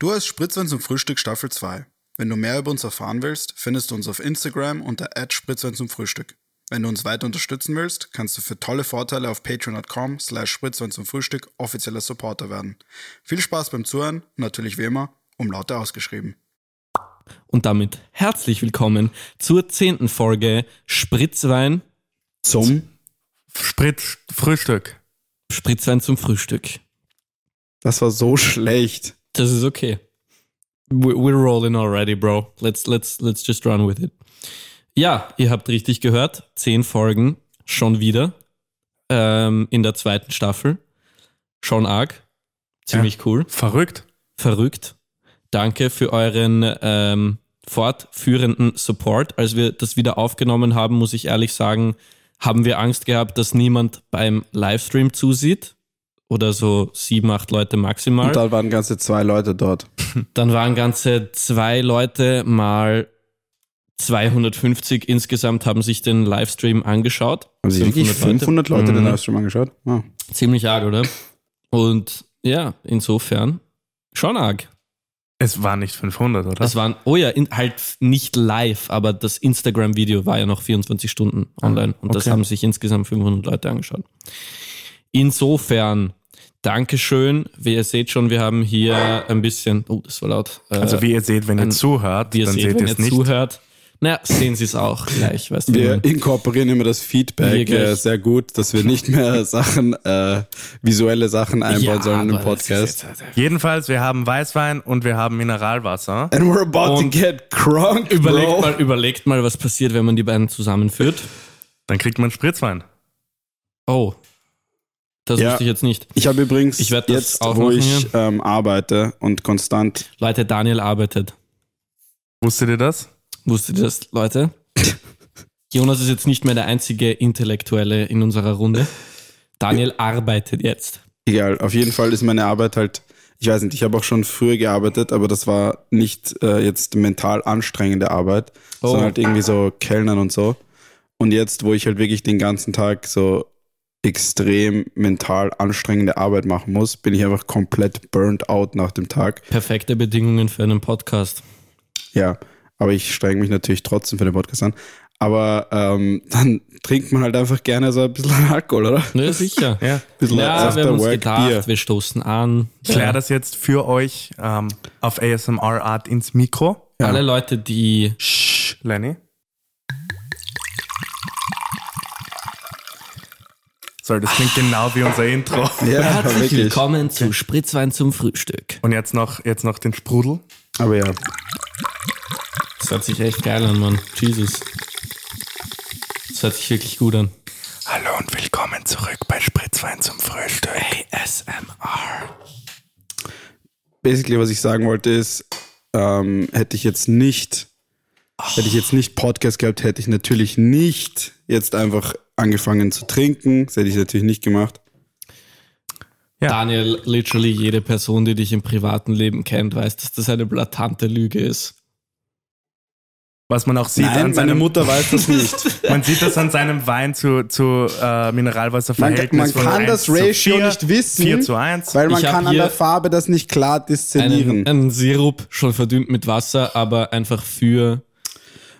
Du hast Spritzwein zum Frühstück Staffel 2. Wenn du mehr über uns erfahren willst, findest du uns auf Instagram unter Spritzwein zum Frühstück. Wenn du uns weiter unterstützen willst, kannst du für tolle Vorteile auf patreon.com slash Spritzwein zum Frühstück offizieller Supporter werden. Viel Spaß beim Zuhören und natürlich wie immer, um Laute ausgeschrieben. Und damit herzlich willkommen zur zehnten Folge Spritzwein Zum Spritz Frühstück. Spritzwein zum Frühstück. Das war so schlecht. Das ist okay. We- We're rolling already, bro. Let's, let's, let's just run with it. Ja, ihr habt richtig gehört. Zehn Folgen schon wieder ähm, in der zweiten Staffel. Schon arg. Ziemlich cool. Verrückt. Verrückt. Danke für euren ähm, fortführenden Support. Als wir das wieder aufgenommen haben, muss ich ehrlich sagen, haben wir Angst gehabt, dass niemand beim Livestream zusieht. Oder so sieben, acht Leute maximal. Und da waren ganze zwei Leute dort. Dann waren ganze zwei Leute mal 250 insgesamt haben sich den Livestream angeschaut. Haben sich wirklich 500 Leute, den Mhm. Livestream angeschaut? Ah. Ziemlich arg, oder? Und ja, insofern schon arg. Es war nicht 500, oder? Das waren, oh ja, in, halt nicht live, aber das Instagram-Video war ja noch 24 Stunden online und das okay. haben sich insgesamt 500 Leute angeschaut. Insofern, Dankeschön. Wie ihr seht schon, wir haben hier ein bisschen, oh, das war laut. Äh, also wie ihr seht, wenn ihr ein- zuhört, wie ihr dann seht, seht wenn ihr es nicht. zuhört. Naja, sehen Sie es auch gleich, weißt du. Wir inkorporieren immer das Feedback äh, sehr gut, dass wir nicht mehr Sachen, äh, visuelle Sachen einbauen sollen in den aber das ist Podcast. Jedenfalls, wir haben Weißwein und wir haben Mineralwasser. And we're about Und to get crunk, Überlegt bro. mal, überlegt mal, was passiert, wenn man die beiden zusammenführt. Dann kriegt man Spritzwein. Oh, das Ja. wusste ich jetzt nicht. Ich habe übrigens Ich jetzt, wo ich ähm, arbeite und konstant Leute, Daniel arbeitet. Wusstet ihr das? Wusstet ihr das, Leute? Jonas ist jetzt nicht mehr der einzige Intellektuelle in unserer Runde. Daniel arbeitet jetzt. Egal, auf jeden Fall ist meine Arbeit halt, ich weiß nicht, ich habe auch schon früher gearbeitet, aber das war nicht äh, jetzt mental anstrengende Arbeit, Oh. sondern halt irgendwie so Kellnern und so. Und jetzt, wo ich halt wirklich den ganzen Tag so extrem mental anstrengende Arbeit machen muss, bin ich einfach komplett burnt out nach dem Tag. Perfekte Bedingungen für einen Podcast. Ja, aber ich strenge mich natürlich trotzdem für den Podcast an. Aber ähm, dann trinkt man halt einfach gerne so ein bisschen Alkohol, oder? Ja, sicher. Ja. Ein bisschen Ja, wir haben uns Work gedacht, Bier. wir stoßen an. Ich kläre das jetzt für euch ähm, auf ASMR-Art ins Mikro. Ja. Alle Leute, die Shh, Lenny. So, das klingt genau wie unser Intro. Ja, herzlich wirklich. willkommen zu Spritzwein zum Frühstück. Und jetzt noch, jetzt noch den Sprudel. Aber ja, Das hört sich echt geil an, Mann. Jesus. Das hört sich wirklich gut an. Hallo und willkommen zurück bei Spritzwein zum Frühstück. ASMR. basically, was ich sagen wollte, ist, ähm, hätte ich jetzt nicht, hätte ich jetzt nicht Podcast gehabt, hätte ich natürlich nicht jetzt einfach angefangen zu trinken. Das hätte ich natürlich nicht gemacht. Ja. Daniel, literally jede Person, die dich im privaten Leben kennt, weiß, dass das eine blatante Lüge ist. Was man auch sieht Nein, an meine seinem, Mutter weiß das nicht. man sieht das an seinem Wein zu, zu äh, Man, Mineralwasserverhältnis. man von kann 1 das Ratio 4, nicht wissen, 4 zu 1. weil man Ich kann an der Farbe das nicht klar diszellieren. Einen, einen Sirup, schon verdünnt mit Wasser, aber einfach für.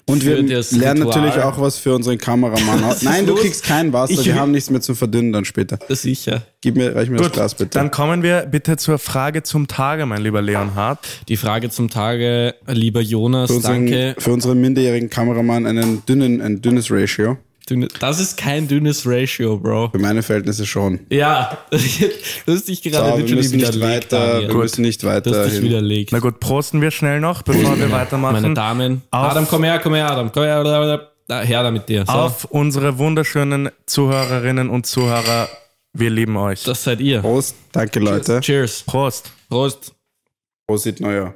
Und wir das lernen Ritual. natürlich auch was für unseren Kameramann. aus. Nein, du los? kriegst kein Wasser, Ich wir haben nichts mehr zum Verdünnen dann später. Das sicher. Gib mir, reich mir das Gut, Glas bitte. dann kommen wir bitte zur Frage zum Tage, mein lieber Leonhard. Die Frage zum Tage, lieber Jonas, für, unseren, danke. für unseren minderjährigen Kameramann einen dünnen, ein dünnes Ratio. Dünne- Das ist kein dünnes Ratio, Bro. Für meine Verhältnisse schon. Ja, du hast dich gerade So, wir literally müssen nicht widerlegt. weiter, wir müssen nicht weiter hin. widerlegt. Na gut, prosten wir schnell noch, bevor wir weitermachen. Meine Damen. Auf- Adam, komm her, komm her, Adam. Komm her, da, da, her da mit dir. So, Auf unsere wunderschönen Zuhörerinnen und Zuhörer, wir lieben euch. das seid ihr. Prost, danke Leute. Cheers. Prost. Prost. Prost, Neujahr.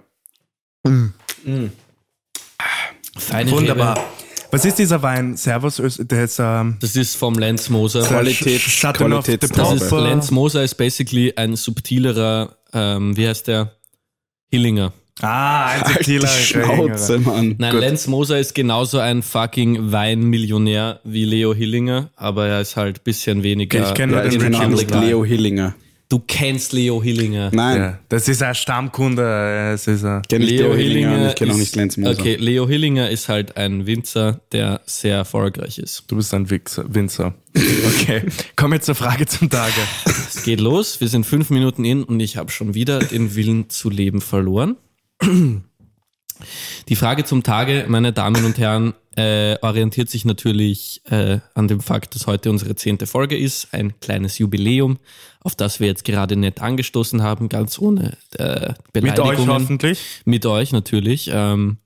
Feine Wunderbar. Rebe. Was ist dieser Wein? Servus, der ist ähm, Das ist vom Lenz Moser. Qualität- Qualitätstraube. Das ist. Lenz Moser ist basically ein subtilerer, ähm, wie heißt der? Hillinger. Ah, ein Halt subtiler Schnauze, Mann. Nein, Gut. Lenz Moser ist genauso ein fucking Weinmillionär wie Leo Hillinger, aber er ist halt ein bisschen weniger. Ich kenn nur Ja, den kenne. Leo Hillinger. Du kennst Leo Hillinger. Nein, Ja, das ist ein Stammkunde. Es ist ein Leo Leo Hillinger, ich kenne auch ist- nicht Lenz Moser. Okay, Leo Hillinger ist halt ein Winzer, der sehr erfolgreich ist. Du bist ein Wichser, Winzer. Okay, kommen wir zur Frage zum Tage. Es geht los, wir sind fünf Minuten in und ich habe schon wieder den Willen zu leben verloren. Die Frage zum Tage, meine Damen und Herren, äh, orientiert sich natürlich äh, an dem Fakt, dass heute unsere zehnte Folge ist, ein kleines Jubiläum, auf das wir jetzt gerade nett angestoßen haben, ganz ohne äh, Mit Beleidigungen. euch hoffentlich. Mit euch natürlich. Ähm,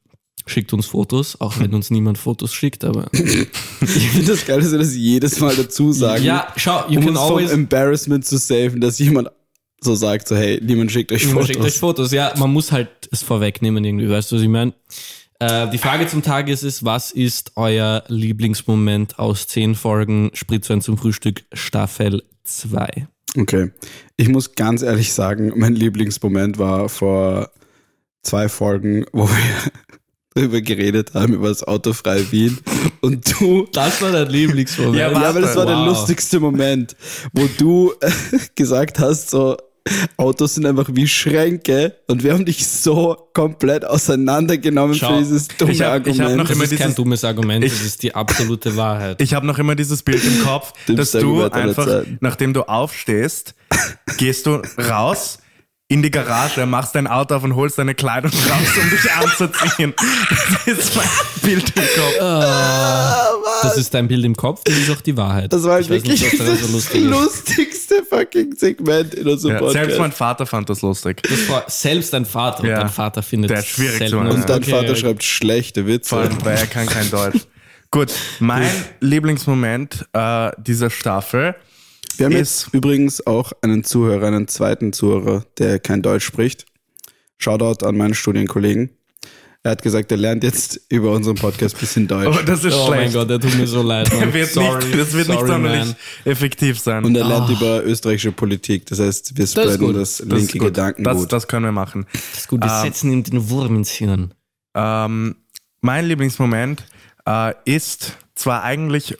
schickt uns Fotos, auch wenn uns niemand Fotos schickt, aber Ich finde das geil, dass wir das jedes Mal dazu sagen. ja, schau, you um can uns vom always Embarrassment zu saven, dass jemand so sagt, so hey, niemand schickt euch Man Fotos. schickt euch Fotos, ja, man muss halt es vorwegnehmen irgendwie, weißt du, was ich meine? Äh, die Frage zum Tag ist was ist euer Lieblingsmoment aus zehn Folgen Spritzwein zum Frühstück Staffel 2? Okay. Ich muss ganz ehrlich sagen, mein Lieblingsmoment war vor zwei Folgen, wo wir drüber geredet haben, über das autofreie Wien. Und du, Das war dein Lieblingsmoment. Ja, ja, aber das war der Wow. lustigste Moment, wo du äh, gesagt hast, so, Autos sind einfach wie Schränke und wir haben dich so komplett auseinandergenommen Schau, für dieses dumme ich hab- ich hab Argument. noch Das immer ist kein dieses- dummes Argument, das Ich- ist die absolute Wahrheit. Ich habe noch immer dieses Bild im Kopf, dass du Argument einfach, nachdem du aufstehst, gehst du raus in die Garage, machst dein Auto auf und holst deine Kleidung raus, um dich anzuziehen. Das ist mein Bild im Kopf. Das ist dein Bild im Kopf, das ist auch die Wahrheit. das war halt Ich wirklich nicht, daran so das lustig lustigste fucking Segment in unserem Ja, Podcast. selbst mein Vater fand das lustig. Das war selbst dein Vater und Ja. dein Vater findet Der ist schwierig zu machen. und dein okay. Vater schreibt schlechte Witze. Vor allem, weil er kann kein Deutsch. Gut, mein Lieblingsmoment äh, dieser Staffel Wir haben ist- jetzt übrigens auch einen Zuhörer, einen zweiten Zuhörer, der kein Deutsch spricht. Shoutout an meinen Studienkollegen. Er hat gesagt, er lernt jetzt über unseren Podcast ein bisschen Deutsch. Oh, das ist Oh mein schlecht. Gott, der tut mir so leid. Mann. Wird sorry, nicht, das wird nicht sorry, sonderlich man. effektiv sein. Und er lernt über österreichische Politik. Das heißt, wir spreaden das, Das linke gut. Gedankengut. Das, das können wir machen. Das ist gut, wir Ah. setzen ihm den Wurm ins Hirn. Ähm, mein Lieblingsmoment äh, ist zwar eigentlich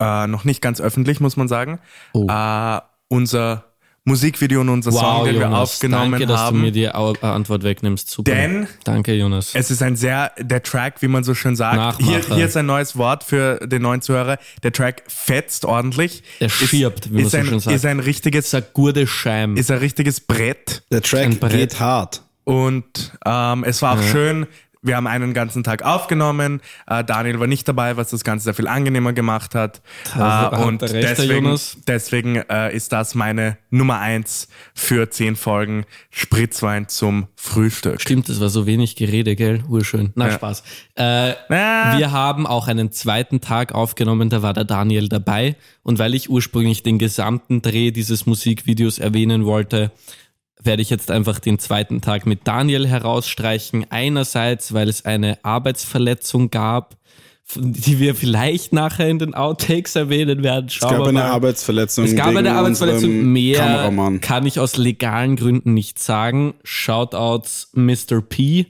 äh, noch nicht ganz öffentlich, muss man sagen, Oh. äh, unser Musikvideo und unser Song, den wir aufgenommen danke, dass haben. du mir die äh, Antwort wegnimmst. Super. Denn danke, Jonas. es ist ein sehr, der Track, wie man so schön sagt, Nachmacher. hier, hier ist ein neues Wort für den neuen Zuhörer. Der Track fetzt ordentlich. Er schirbt, wie man ist so ein, schön sagt. Ist ein richtiges, ist ein gute Scheim. ist ein richtiges Brett. Der Track Brett. geht hart. Und ähm, es war auch schön. Wir haben einen ganzen Tag aufgenommen. Äh, Daniel war nicht dabei, was das Ganze sehr viel angenehmer gemacht hat. Da Äh, und recht, deswegen, deswegen äh, ist das meine Nummer eins für zehn Folgen Spritzwein zum Frühstück. Stimmt, das war so wenig Gerede, gell? Urschön. Na, Ja. Spaß. Äh, Ah. Wir haben auch einen zweiten Tag aufgenommen, da war der Daniel dabei. Und weil ich ursprünglich den gesamten Dreh dieses Musikvideos erwähnen wollte, werde ich jetzt einfach den zweiten Tag mit Daniel herausstreichen. Einerseits, weil es eine Arbeitsverletzung gab, die wir vielleicht nachher in den Outtakes erwähnen werden. Es Schauen gab wir eine. Arbeitsverletzung. Es gab eine Arbeitsverletzung. Mehr Kameramann. kann ich aus legalen Gründen nicht sagen. Shoutouts Mr. P.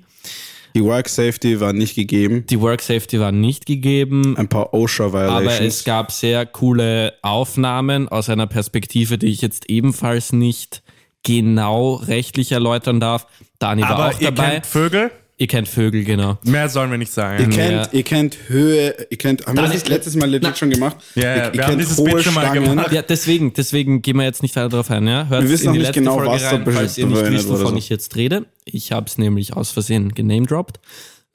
Die Work Safety war nicht gegeben. Die Work Safety war nicht gegeben, Ein paar OSHA aber es Violations. gab sehr coole Aufnahmen aus einer Perspektive, die ich jetzt ebenfalls nicht genau rechtlich erläutern darf. Dani war Aber auch ihr dabei. kennt Vögel? ihr kennt Vögel, genau. Mehr sollen wir nicht Ihr sagen. kennt, Ja. ihr kennt Höhe, ihr kennt, haben wir das letztes Mal legit Na. schon gemacht? Ja, ihr, ja, ihr wir haben kennt dieses Bild schon mal Stangen. gemacht. Ja, deswegen, deswegen gehen wir jetzt nicht weiter darauf ein. Ja? Hört Wir wissen in noch die nicht genau, Folge was da rein, falls ihr nicht wisst, wovon so. ich jetzt rede. Ich habe es nämlich aus Versehen genamedroppt.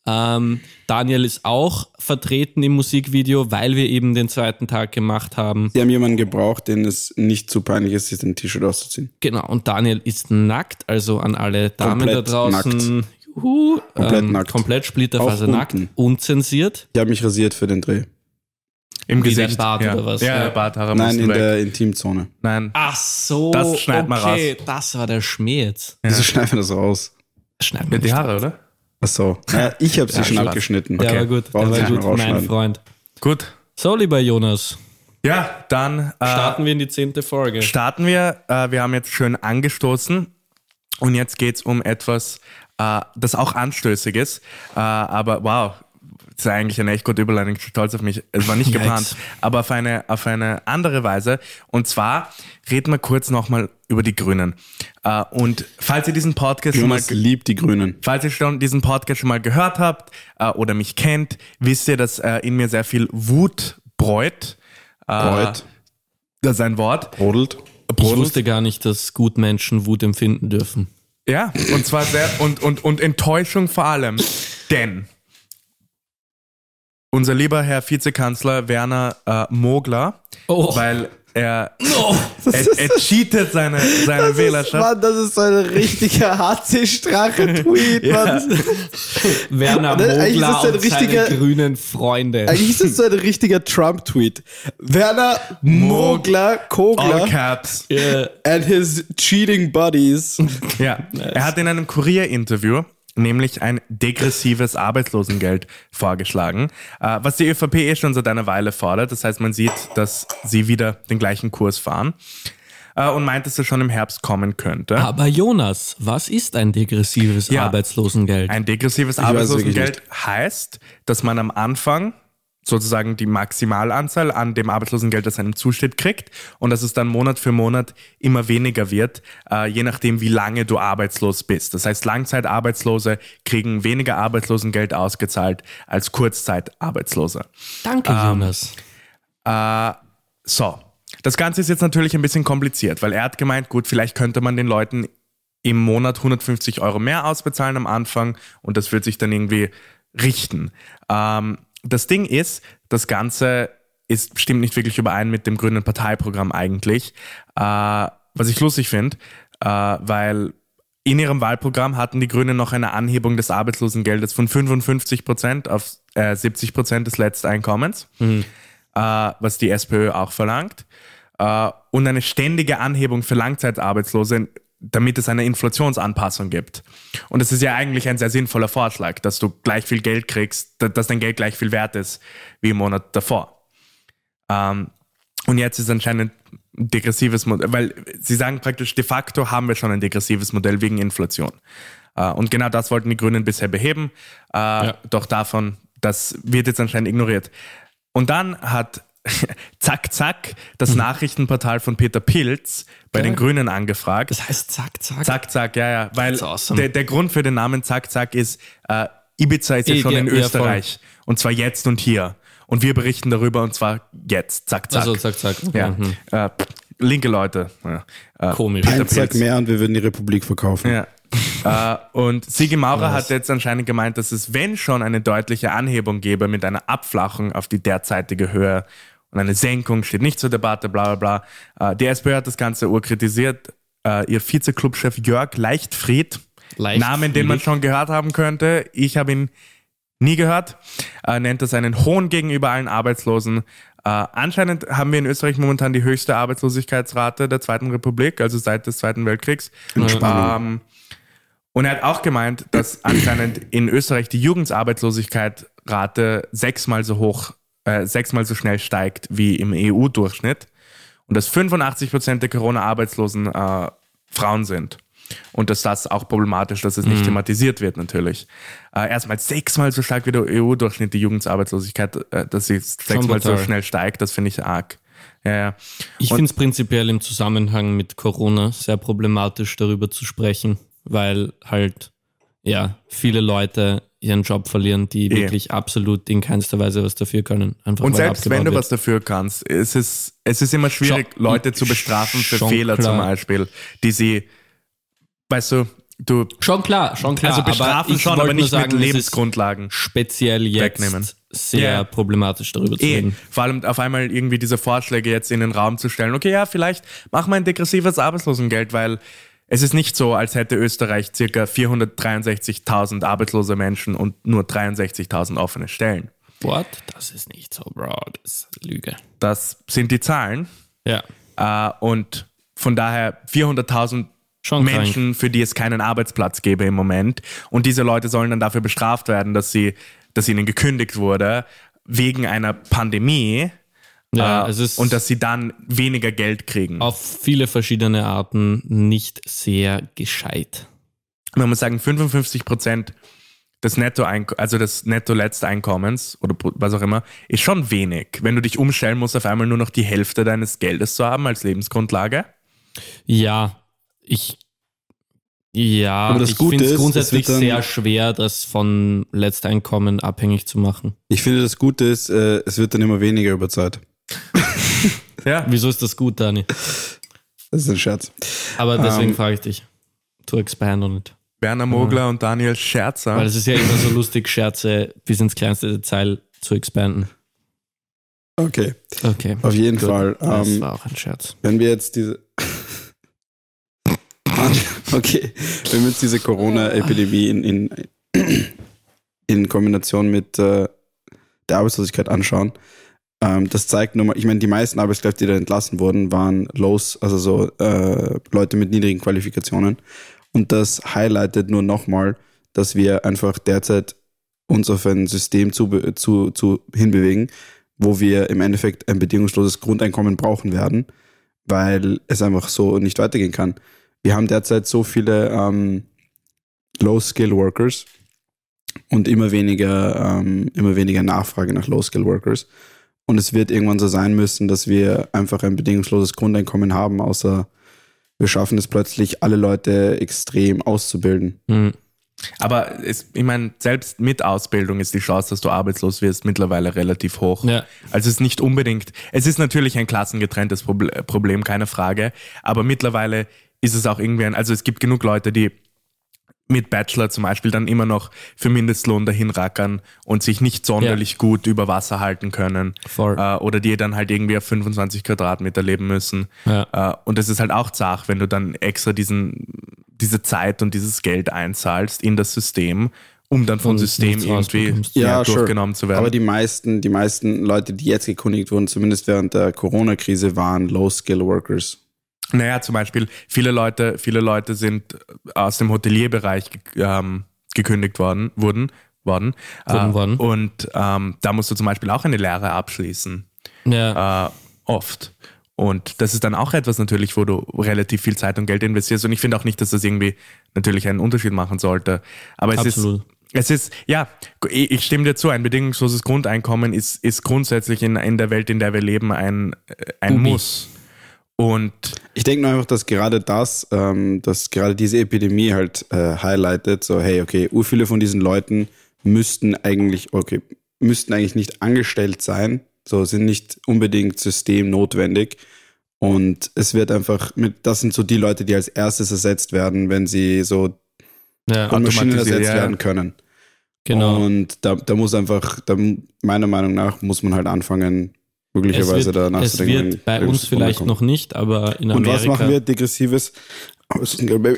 Ähm, Daniel ist auch vertreten im Musikvideo, weil wir eben den zweiten Tag gemacht haben. Sie haben jemanden gebraucht, den es nicht zu peinlich ist, sich ein T-Shirt auszuziehen. Genau, und Daniel ist nackt, also an alle Damen Komplett da draußen. Juhu, Komplett ähm, nackt. Komplett splitterfasernackt, unzensiert. Ich habe mich rasiert für den Dreh. Im Wie Gesicht. Bart ja. oder was? Ja, Ja. der Barthaare Nein, in weg. der Intimzone. Nein. Ach so, Das schneiden wir okay, das war der Schmäh jetzt. Wieso schneiden wir das raus? Schneiden Ja, wir die. Haare, oder? Ach so. Naja, ich habe sie Ja, schon Spaß. abgeschnitten. Der war gut, der war gut, mein. Freund. Gut. So, lieber Jonas, Ja, dann äh, starten wir in die zehnte Folge. starten wir. Äh, wir haben jetzt schön angestoßen und jetzt geht's um etwas, äh, das auch anstößig ist. Äh, aber wow, ist eigentlich eine echt gute Überleitung, ich bin stolz auf mich. Es war nicht geplant, aber auf eine, auf eine andere Weise. Und zwar reden wir kurz nochmal über die Grünen. Äh, Und falls ihr diesen Podcast schon mal Jonas liebt die Grünen. Falls ihr schon diesen Podcast schon mal gehört habt äh, oder mich kennt, wisst ihr, dass äh, in mir sehr viel Wut bräut. Bräut. Das ist ein Wort. Brodelt. Ich wusste gar nicht, dass Gutmenschen Wut empfinden dürfen. Ja, und zwar sehr und, und, und Enttäuschung vor allem. Denn unser lieber Herr Vizekanzler Werner äh, Mogler, Oh. weil er, er, er cheatet seine, seine Wählerschaft. Mann, das ist so ein richtiger HC-Strache-Tweet, Mann. Werner Oder? Eigentlich ist Mogler das ein richtiger- grünen Freunde. Eigentlich ist das so ein richtiger Trump-Tweet. Werner Mogler, All Kogler caps. and his cheating buddies. Ja, er hat in einem Kurier-Interview nämlich ein degressives Arbeitslosengeld vorgeschlagen, äh, was die ÖVP eh schon seit einer Weile fordert. Das heißt, man sieht, dass sie wieder den gleichen Kurs fahren äh, und meint, dass es schon im Herbst kommen könnte. Aber Jonas, was ist ein degressives Ja. Arbeitslosengeld? Ein degressives wirklich Arbeitslosengeld heißt, dass man am Anfang sozusagen die Maximalanzahl an dem Arbeitslosengeld, das einem zusteht, kriegt und dass es dann Monat für Monat immer weniger wird, äh, je nachdem, wie lange du arbeitslos bist. Das heißt, Langzeitarbeitslose kriegen weniger Arbeitslosengeld ausgezahlt als Kurzzeitarbeitslose. Danke, Jonas. Äh, so, das Ganze ist jetzt natürlich ein bisschen kompliziert, weil er hat gemeint, gut, vielleicht könnte man den Leuten im Monat 150 Euro mehr ausbezahlen am Anfang und das wird sich dann irgendwie richten. Ähm, das Ding ist, das Ganze ist, stimmt nicht wirklich überein mit dem grünen Parteiprogramm eigentlich, äh, was ich lustig finde, äh, weil in ihrem Wahlprogramm hatten die Grünen noch eine Anhebung des Arbeitslosengeldes von 55 Prozent auf äh, 70 Prozent des Letzteinkommens, äh, was die SPÖ auch verlangt, äh, und eine ständige Anhebung für Langzeitarbeitslose, damit es eine Inflationsanpassung gibt. Und es ist ja eigentlich ein sehr sinnvoller Vorschlag, dass du gleich viel Geld kriegst, da- dass dein Geld gleich viel wert ist wie im Monat davor. Ähm, und jetzt ist anscheinend ein degressives Modell, weil sie sagen praktisch, de facto haben wir schon ein degressives Modell wegen Inflation. Äh, und genau das wollten die Grünen bisher beheben. Äh, Doch davon, das wird jetzt anscheinend ignoriert. Und dann hat Zack Zack, das Nachrichtenportal von Peter Pilz, bei den Grünen angefragt. Das heißt zack, zack. Zack Zack, ja, ja. Weil awesome. der, der Grund für den Namen Zack Zack ist, äh, Ibiza ist ja schon in ja, voll. Österreich. und zwar jetzt und hier. Und wir berichten darüber und zwar jetzt. Zack Zack. Also zack, zack. Okay. Ja, Mhm. äh, linke Leute. Ja. Äh, Komisch. Peter Ein Zack Pilz. mehr und wir würden die Republik verkaufen. Ja. Äh, und Sigi Maurer hat jetzt anscheinend gemeint, dass es, wenn schon eine deutliche Anhebung gäbe mit einer Abflachung auf die derzeitige Höhe und eine Senkung steht nicht zur Debatte, bla bla bla. Äh, die SPÖ hat das Ganze urkritisiert. Äh, ihr Vize-Clubchef Jörg Leichtfried, Leichtfried. Namen, den man schon gehört haben könnte. Ich habe ihn nie gehört. Äh, nennt das einen Hohn gegenüber allen Arbeitslosen. Äh, anscheinend haben wir in Österreich momentan die höchste Arbeitslosigkeitsrate der Zweiten Republik, also seit des Zweiten Weltkriegs. Ähm, und er hat auch gemeint, dass anscheinend in Österreich die Jugendarbeitslosigkeit-Rate sechsmal so hoch, äh, sechsmal so schnell steigt wie im EU-Durchschnitt. Und dass 85 Prozent der Corona-Arbeitslosen äh, Frauen sind. Und dass das auch problematisch, dass es nicht thematisiert wird, natürlich. Äh, erstmal sechsmal so stark wie der EU-Durchschnitt, die Jugendarbeitslosigkeit, äh, dass sie sechsmal so schnell steigt, das finde ich arg. Ja, ja. Ich finde es prinzipiell im Zusammenhang mit Corona sehr problematisch, darüber zu sprechen, weil halt, ja, viele Leute ihren Job verlieren, die wirklich absolut in keinster Weise was dafür können. Einfach Und selbst wenn du wird. was dafür kannst, es ist, es ist immer schwierig, Schon- Leute zu bestrafen für Fehler klar. zum Beispiel, die sie, weißt du, du, Schon klar, schon klar. also bestrafen aber schon, aber nicht sagen, mit Lebensgrundlagen. Speziell jetzt wegnehmen. sehr Ja. problematisch darüber zu Eh, reden. vor allem auf einmal irgendwie diese Vorschläge jetzt in den Raum zu stellen. Okay, ja, vielleicht machen wir ein degressives Arbeitslosengeld, weil es ist nicht so, als hätte Österreich circa 463.000 arbeitslose Menschen und nur 63.000 offene Stellen. What? Das ist nicht so, Bro. Das ist Lüge. Das sind die Zahlen. Ja. Äh, und von daher 400.000 Schon Menschen, für die es keinen Arbeitsplatz gäbe im Moment. Und diese Leute sollen dann dafür bestraft werden, dass, sie, dass ihnen gekündigt wurde wegen einer Pandemie Ja, äh, es ist und dass sie dann weniger Geld kriegen. auf viele verschiedene Arten nicht sehr gescheit. Man muss sagen, 55 Prozent des Netto also des Netto Letzteinkommens oder was auch immer, ist schon wenig. Wenn du dich umstellen musst, auf einmal nur noch die Hälfte deines Geldes zu haben als Lebensgrundlage. Ja, ich. Ja, Aber das ich Gute finde es grundsätzlich dann- sehr schwer, das von Letzteinkommen abhängig zu machen. Ich finde, das Gute ist, äh, es wird dann immer weniger über Zeit. Ja. Wieso ist das gut, Dani? Das ist ein Scherz. Aber deswegen Ähm, frage ich dich. To expand on it. Werner Mogler und Daniel Scherzer. Weil es ist ja immer so lustig, Scherze bis ins kleinste Detail zu expanden. Okay, Okay. auf jeden Gut. Fall. Das Ähm, war auch ein Scherz. wenn wir jetzt diese. okay, wenn wir jetzt diese Corona-Epidemie in, in, in Kombination mit äh, der Arbeitslosigkeit anschauen, ähm, das zeigt nur mal, ich meine, die meisten Arbeitskräfte, die da entlassen wurden, waren Lows, also so äh, Leute mit niedrigen Qualifikationen. Und das highlightet nur nochmal, dass wir einfach derzeit uns auf ein System zu, zu, zu hinbewegen, wo wir im Endeffekt ein bedingungsloses Grundeinkommen brauchen werden, weil es einfach so nicht weitergehen kann. Wir haben derzeit so viele ähm, Low-Skill-Workers und immer weniger, ähm, immer weniger Nachfrage nach Low-Skill-Workers. Und es wird irgendwann so sein müssen, dass wir einfach ein bedingungsloses Grundeinkommen haben, außer wir schaffen es plötzlich, alle Leute extrem auszubilden. Hm. Aber es, ich meine, selbst mit Ausbildung ist die Chance, dass du arbeitslos wirst, mittlerweile relativ hoch. Ja. Also es ist nicht unbedingt, es ist natürlich ein klassengetrenntes Proble- Problem, keine Frage. Aber mittlerweile ist es auch irgendwie ein, also es gibt genug Leute, die mit Bachelor zum Beispiel dann immer noch für Mindestlohn dahin rackern und sich nicht sonderlich gut über Wasser halten können. Voll. Äh, oder die dann halt irgendwie auf 25 Quadratmeter leben müssen. Ja. Äh, und das ist halt auch zart, wenn du dann extra diesen, diese Zeit und dieses Geld einzahlst in das System, um dann vom Und System irgendwie ja, sure. durchgenommen zu werden. Aber die meisten, die meisten Leute, die jetzt gekündigt wurden, zumindest während der Corona-Krise, waren Low-Skill-Workers. Naja, zum Beispiel, viele Leute, viele Leute sind aus dem Hotelierbereich ähm, gekündigt worden, wurden, worden. Wurden äh, worden. Und ähm, da musst du zum Beispiel auch eine Lehre abschließen. Ja. Äh, oft. Und das ist dann auch etwas natürlich, wo du relativ viel Zeit und Geld investierst. Und ich finde auch nicht, dass das irgendwie natürlich einen Unterschied machen sollte. Aber es Absolut. ist. Es ist, ja, ich stimme dir zu, ein bedingungsloses Grundeinkommen ist, ist grundsätzlich in, in der Welt, in der wir leben, ein, äh, ein. Muss. Und Ich denke nur einfach, dass gerade das, ähm, dass gerade diese Epidemie halt äh, highlightet, so hey, okay, ur viele von diesen Leuten müssten eigentlich, okay, müssten eigentlich nicht angestellt sein, so sind nicht unbedingt systemnotwendig. Und es wird einfach mit, das sind so die Leute, die als erstes ersetzt werden, wenn sie so ja. von Maschinen ersetzt ja. werden können. Genau. Und da, da muss einfach, da, meiner Meinung nach, muss man halt anfangen, möglicherweise wird, da es nachzudenken. wird bei uns das vielleicht noch nicht, aber in Und Amerika. was machen wir? Degressives. Baby.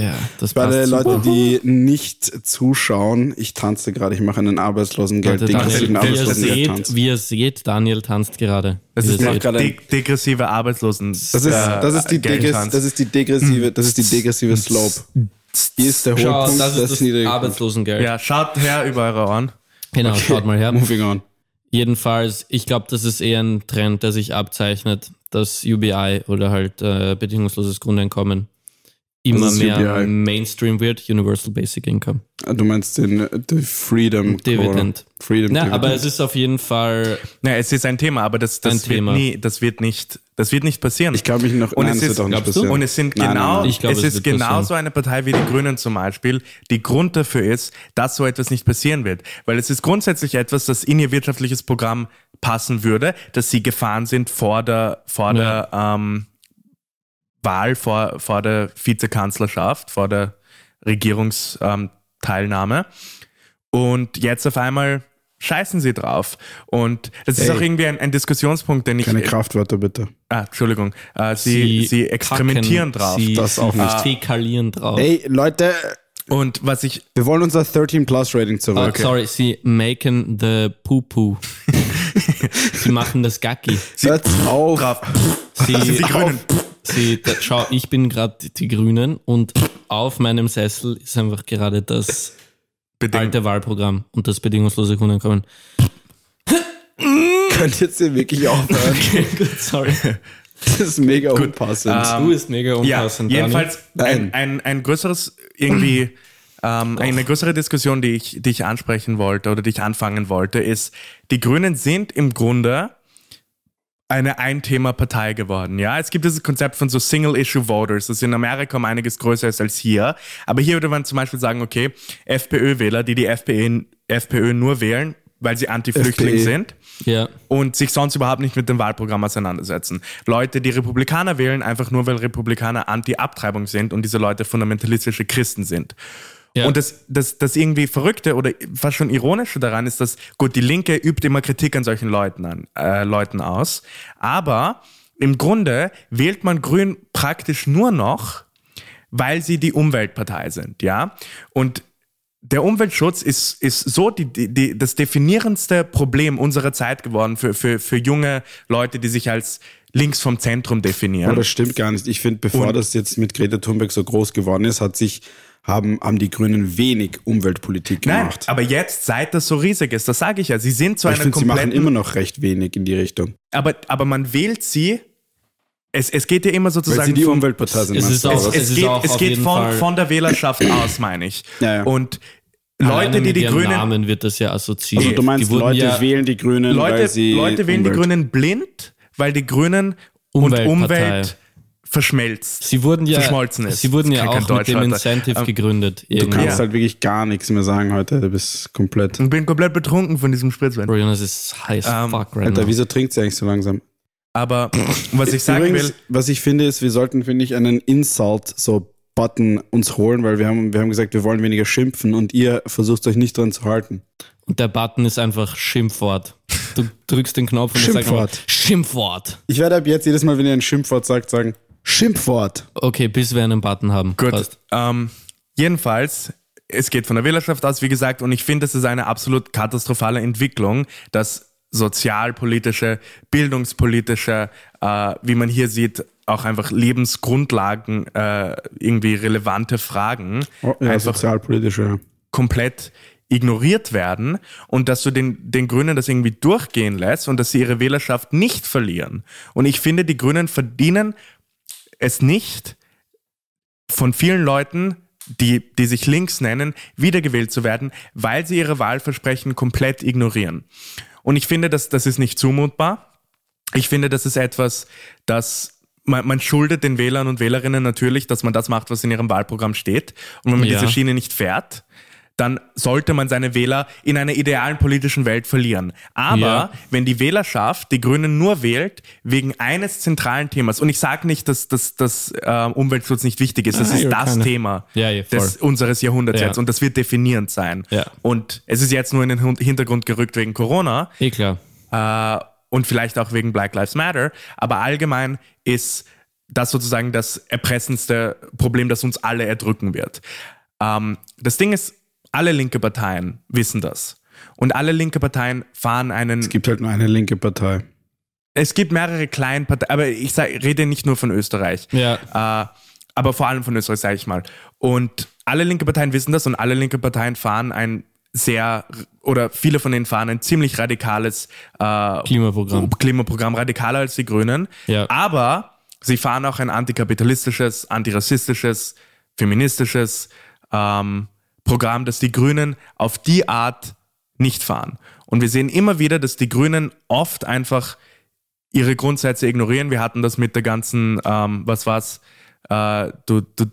Ja, das Für alle passt Leute, super. die nicht zuschauen, ich tanze gerade, ich mache einen Arbeitslosengeld, degressiven Daniel, wie, ihr Arbeitslosengeldtanz. seht, wie ihr seht, Daniel tanzt gerade. das ist gerade de degressive Arbeitslosen. Das ist, das ist die, Degress, das ist die degressive, das ist die degressive Slope. Hier ist der Schau, Hohlpunkt, das ist das Punkt. Arbeitslosengeld. ja, schaut her über eure Ohren. Genau, schaut mal her. Moving on. Jedenfalls, ich glaube, das ist eher ein Trend, der sich abzeichnet, dass UBI oder halt äh, bedingungsloses Grundeinkommen immer ist mehr UBI? Mainstream wird, Universal Basic Income. Du meinst den, den Freedom Dividend. Freedom Ja, Dividend. aber es ist auf jeden Fall, Ja, es ist ein Thema, aber das, das Ein wird Thema. nie, das wird nicht, das wird nicht passieren. ich kann mich noch, Und nein, es das ist- nicht. Und es sind Nein, genau, nein, glaube, es es ist genau passieren. so eine Partei wie die Grünen zum Beispiel, die Grund dafür ist, dass so etwas nicht passieren wird. Weil es ist grundsätzlich etwas, das in ihr wirtschaftliches Programm passen würde, dass sie gefahren sind vor der, vor der ähm, Wahl, vor, vor der Vizekanzlerschaft, vor der Regierungsteilnahme. Ähm, Teilnahme. Und jetzt auf einmal scheißen sie drauf. Und das ist Ey. auch irgendwie ein, ein Diskussionspunkt, den ich. Keine Kraftwörter bitte. Ah, Entschuldigung. Äh, sie, sie, experimentieren kacken, drauf. Sie, Das auch sie nicht. fäkalieren drauf. Ey, Leute, Und was ich, wir wollen unser 13 Plus Rating Ah, zurück. Sorry, sie maken the poo-poo. sie machen das Gacki. Hört auf. Sie, das sind die Grünen. sie, da, schau, ich bin gerade die Grünen und auf meinem Sessel ist einfach gerade das Bedingt. alte Wahlprogramm und das bedingungslose Grundeinkommen. Könnt jetzt hier wirklich aufhören. Okay, gut, sorry. Das ist mega unpassend. Ähm, Du bist mega Ja, unpassend, jedenfalls Nein. ein, ein, ein größeres irgendwie Ähm, eine größere Diskussion, die ich, die ich ansprechen wollte oder die ich anfangen wollte, ist, die Grünen sind im Grunde eine Ein-Thema-Partei geworden. Ja, es gibt dieses Konzept von so Single-Issue-Voters, das in Amerika um einiges größer ist als hier. Aber hier würde man zum Beispiel sagen, okay, FPÖ-Wähler, die die FPÖ, FPÖ nur wählen, weil sie Anti-Flüchtling sind Ja. und sich sonst überhaupt nicht mit dem Wahlprogramm auseinandersetzen. Leute, die Republikaner wählen, einfach nur, weil Republikaner Anti-Abtreibung sind und diese Leute fundamentalistische Christen sind. Ja. Und das, das, das irgendwie Verrückte oder fast schon Ironische daran ist, dass, gut, die Linke übt immer Kritik an solchen Leuten, an, äh, Leuten aus, aber im Grunde wählt man Grün praktisch nur noch, weil sie die Umweltpartei sind, ja. Und der Umweltschutz ist, ist so die, die, die, das definierendste Problem unserer Zeit geworden für, für, für junge Leute, die sich als links vom Zentrum definieren. Aber das stimmt gar nicht. Ich finde, bevor Und- das jetzt mit Greta Thunberg so groß geworden ist, hat sich, haben, haben die Grünen wenig Umweltpolitik Nein, gemacht. aber jetzt, seit das so riesig ist, das sage ich ja, sie sind zu Aber ich einer finde, sie machen kompletten immer noch recht wenig in die Richtung. aber, aber man wählt sie. Es, es geht ja immer Weil sozusagen sie die Umweltpartei sind. Es du, auch- es es ist geht, auch es geht von, von der Wählerschaft aus, meine ich. Ja, ja. Und Leute, die die Grünen, Namen wird das ja assoziiert. also du meinst, die Leute ja wählen die Grünen, weil Leute, sie Leute wählen die Umwelt- Grünen blind, weil die Grünen Umweltpartei. und Umwelt verschmelzt. Sie wurden ja, verschmolzen ist. sie wurden ja auch mit Deutsch dem heute. Incentive Ähm, gegründet. Du irgendwie. kannst Ja. halt wirklich gar nichts mehr sagen heute. Du bist komplett. Ich bin komplett betrunken von diesem Spritzwein. Bro, Jonas ist heiß Ähm, fuck right Alter, now. wieso trinkt sie eigentlich so langsam? Aber was ich sagen Übrigens, will, was ich finde, ist, wir sollten, finde ich, einen Insult so Button uns holen, weil wir haben, wir haben gesagt, wir wollen weniger schimpfen und ihr versucht euch nicht dran zu halten. Und der Button ist einfach Schimpfwort. Du drückst den Knopf und sagt Schimpfwort. einfach Schimpfwort. Ich werde ab jetzt jedes Mal, wenn ihr ein Schimpfwort sagt, sagen Schimpfwort. Okay, bis wir einen Button haben. gut, ähm, jedenfalls, es geht von der Wählerschaft aus, wie gesagt, und ich finde, es ist eine absolut katastrophale Entwicklung, dass sozialpolitische, bildungspolitische, äh, wie man hier sieht, auch einfach Lebensgrundlagen, äh, irgendwie relevante Fragen Oh, ja, einfach sozialpolitische. ja. komplett ignoriert werden und dass du den, den Grünen das irgendwie durchgehen lässt und dass sie ihre Wählerschaft nicht verlieren. Und ich finde, die Grünen verdienen es nicht, von vielen Leuten, die, die sich links nennen, wiedergewählt zu werden, weil sie ihre Wahlversprechen komplett ignorieren. Und ich finde, das, das ist nicht zumutbar. Ich finde, das ist etwas, das man, man schuldet den Wählern und Wählerinnen natürlich, dass man das macht, was in ihrem Wahlprogramm steht. Und wenn man Ja. diese Schiene nicht fährt, dann sollte man seine Wähler in einer idealen politischen Welt verlieren. Aber Ja. wenn die Wählerschaft die Grünen nur wählt wegen eines zentralen Themas, und ich sage nicht, dass, dass, dass äh, Umweltschutz nicht wichtig ist, das Ah, ist das keine- Thema Ja, des, unseres Jahrhunderts Ja. jetzt und das wird definierend sein. Und es ist jetzt nur in den Hin- Hintergrund gerückt wegen Corona, Eh klar. äh, und vielleicht auch wegen Black Lives Matter, aber allgemein ist das sozusagen das erpressendste Problem, das uns alle erdrücken wird. Ähm, das Ding ist, alle linke Parteien wissen das. Und alle linke Parteien fahren einen. Es gibt halt nur eine linke Partei. Es gibt mehrere kleine Parteien, aber ich sag, rede nicht nur von Österreich. Ja. Äh, aber vor allem von Österreich, sage ich mal. Und alle linke Parteien wissen das und alle linke Parteien fahren ein sehr, oder viele von denen fahren ein ziemlich radikales äh, Klimaprogramm. Klimaprogramm, radikaler als die Grünen. Ja. Aber sie fahren auch ein antikapitalistisches, antirassistisches, feministisches ähm, Programm, das die Grünen auf die Art nicht fahren. Und wir sehen immer wieder, dass die Grünen oft einfach ihre Grundsätze ignorieren. Wir hatten das mit der ganzen, ähm, was war's, äh, du, du,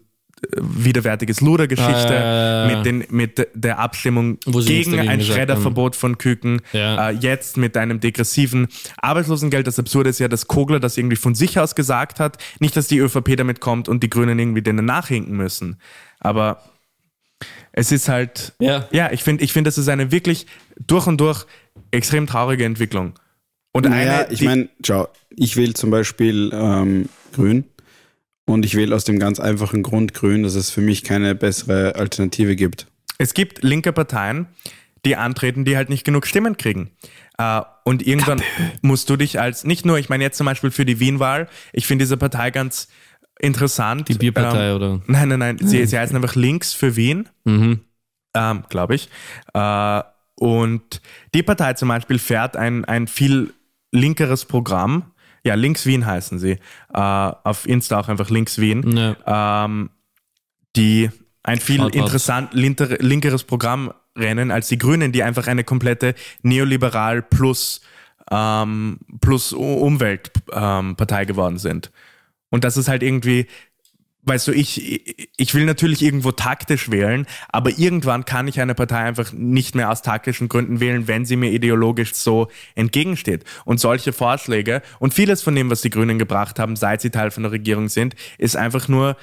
widerwärtiges Luder-Geschichte, Ah, ja, ja, ja. mit, den, mit der Abstimmung gegen ein Schredderverbot von Küken, äh, jetzt mit einem degressiven Arbeitslosengeld. Das Absurde ist ja, dass Kogler das irgendwie von sich aus gesagt hat. Nicht, dass die ÖVP damit kommt und die Grünen irgendwie denen nachhinken müssen. Aber es ist halt, Ja. ja, ich finde, ich finde, das ist eine wirklich durch und durch extrem traurige Entwicklung. Und Naja, eine, ich meine, schau, ich wähle zum Beispiel ähm, Grün und ich wähle aus dem ganz einfachen Grund Grün, dass es für mich keine bessere Alternative gibt. Es gibt linke Parteien, die antreten, die halt nicht genug Stimmen kriegen. Äh, und irgendwann musst du dich als, nicht nur, ich meine jetzt zum Beispiel für die Wien-Wahl, ich finde diese Partei ganz interessant. Die Bierpartei, Ähm, oder? Nein, nein, nein, sie, sie heißen einfach Links für Wien, Mhm. ähm, glaube ich. Äh, und die Partei zum Beispiel fährt ein, ein viel linkeres Programm. Ja, Links Wien heißen sie. Äh, auf Insta auch einfach Links Wien Ja. ähm, die ein viel was. interessant linter, linkeres Programm rennen als die Grünen, die einfach eine komplette neoliberal plus, ähm, plus Umweltpartei ähm, geworden sind. Und das ist halt irgendwie, weißt du, ich, ich will natürlich irgendwo taktisch wählen, aber irgendwann kann ich eine Partei einfach nicht mehr aus taktischen Gründen wählen, wenn sie mir ideologisch so entgegensteht. Und solche Vorschläge und vieles von dem, was die Grünen gebracht haben, seit sie Teil von der Regierung sind, ist einfach nur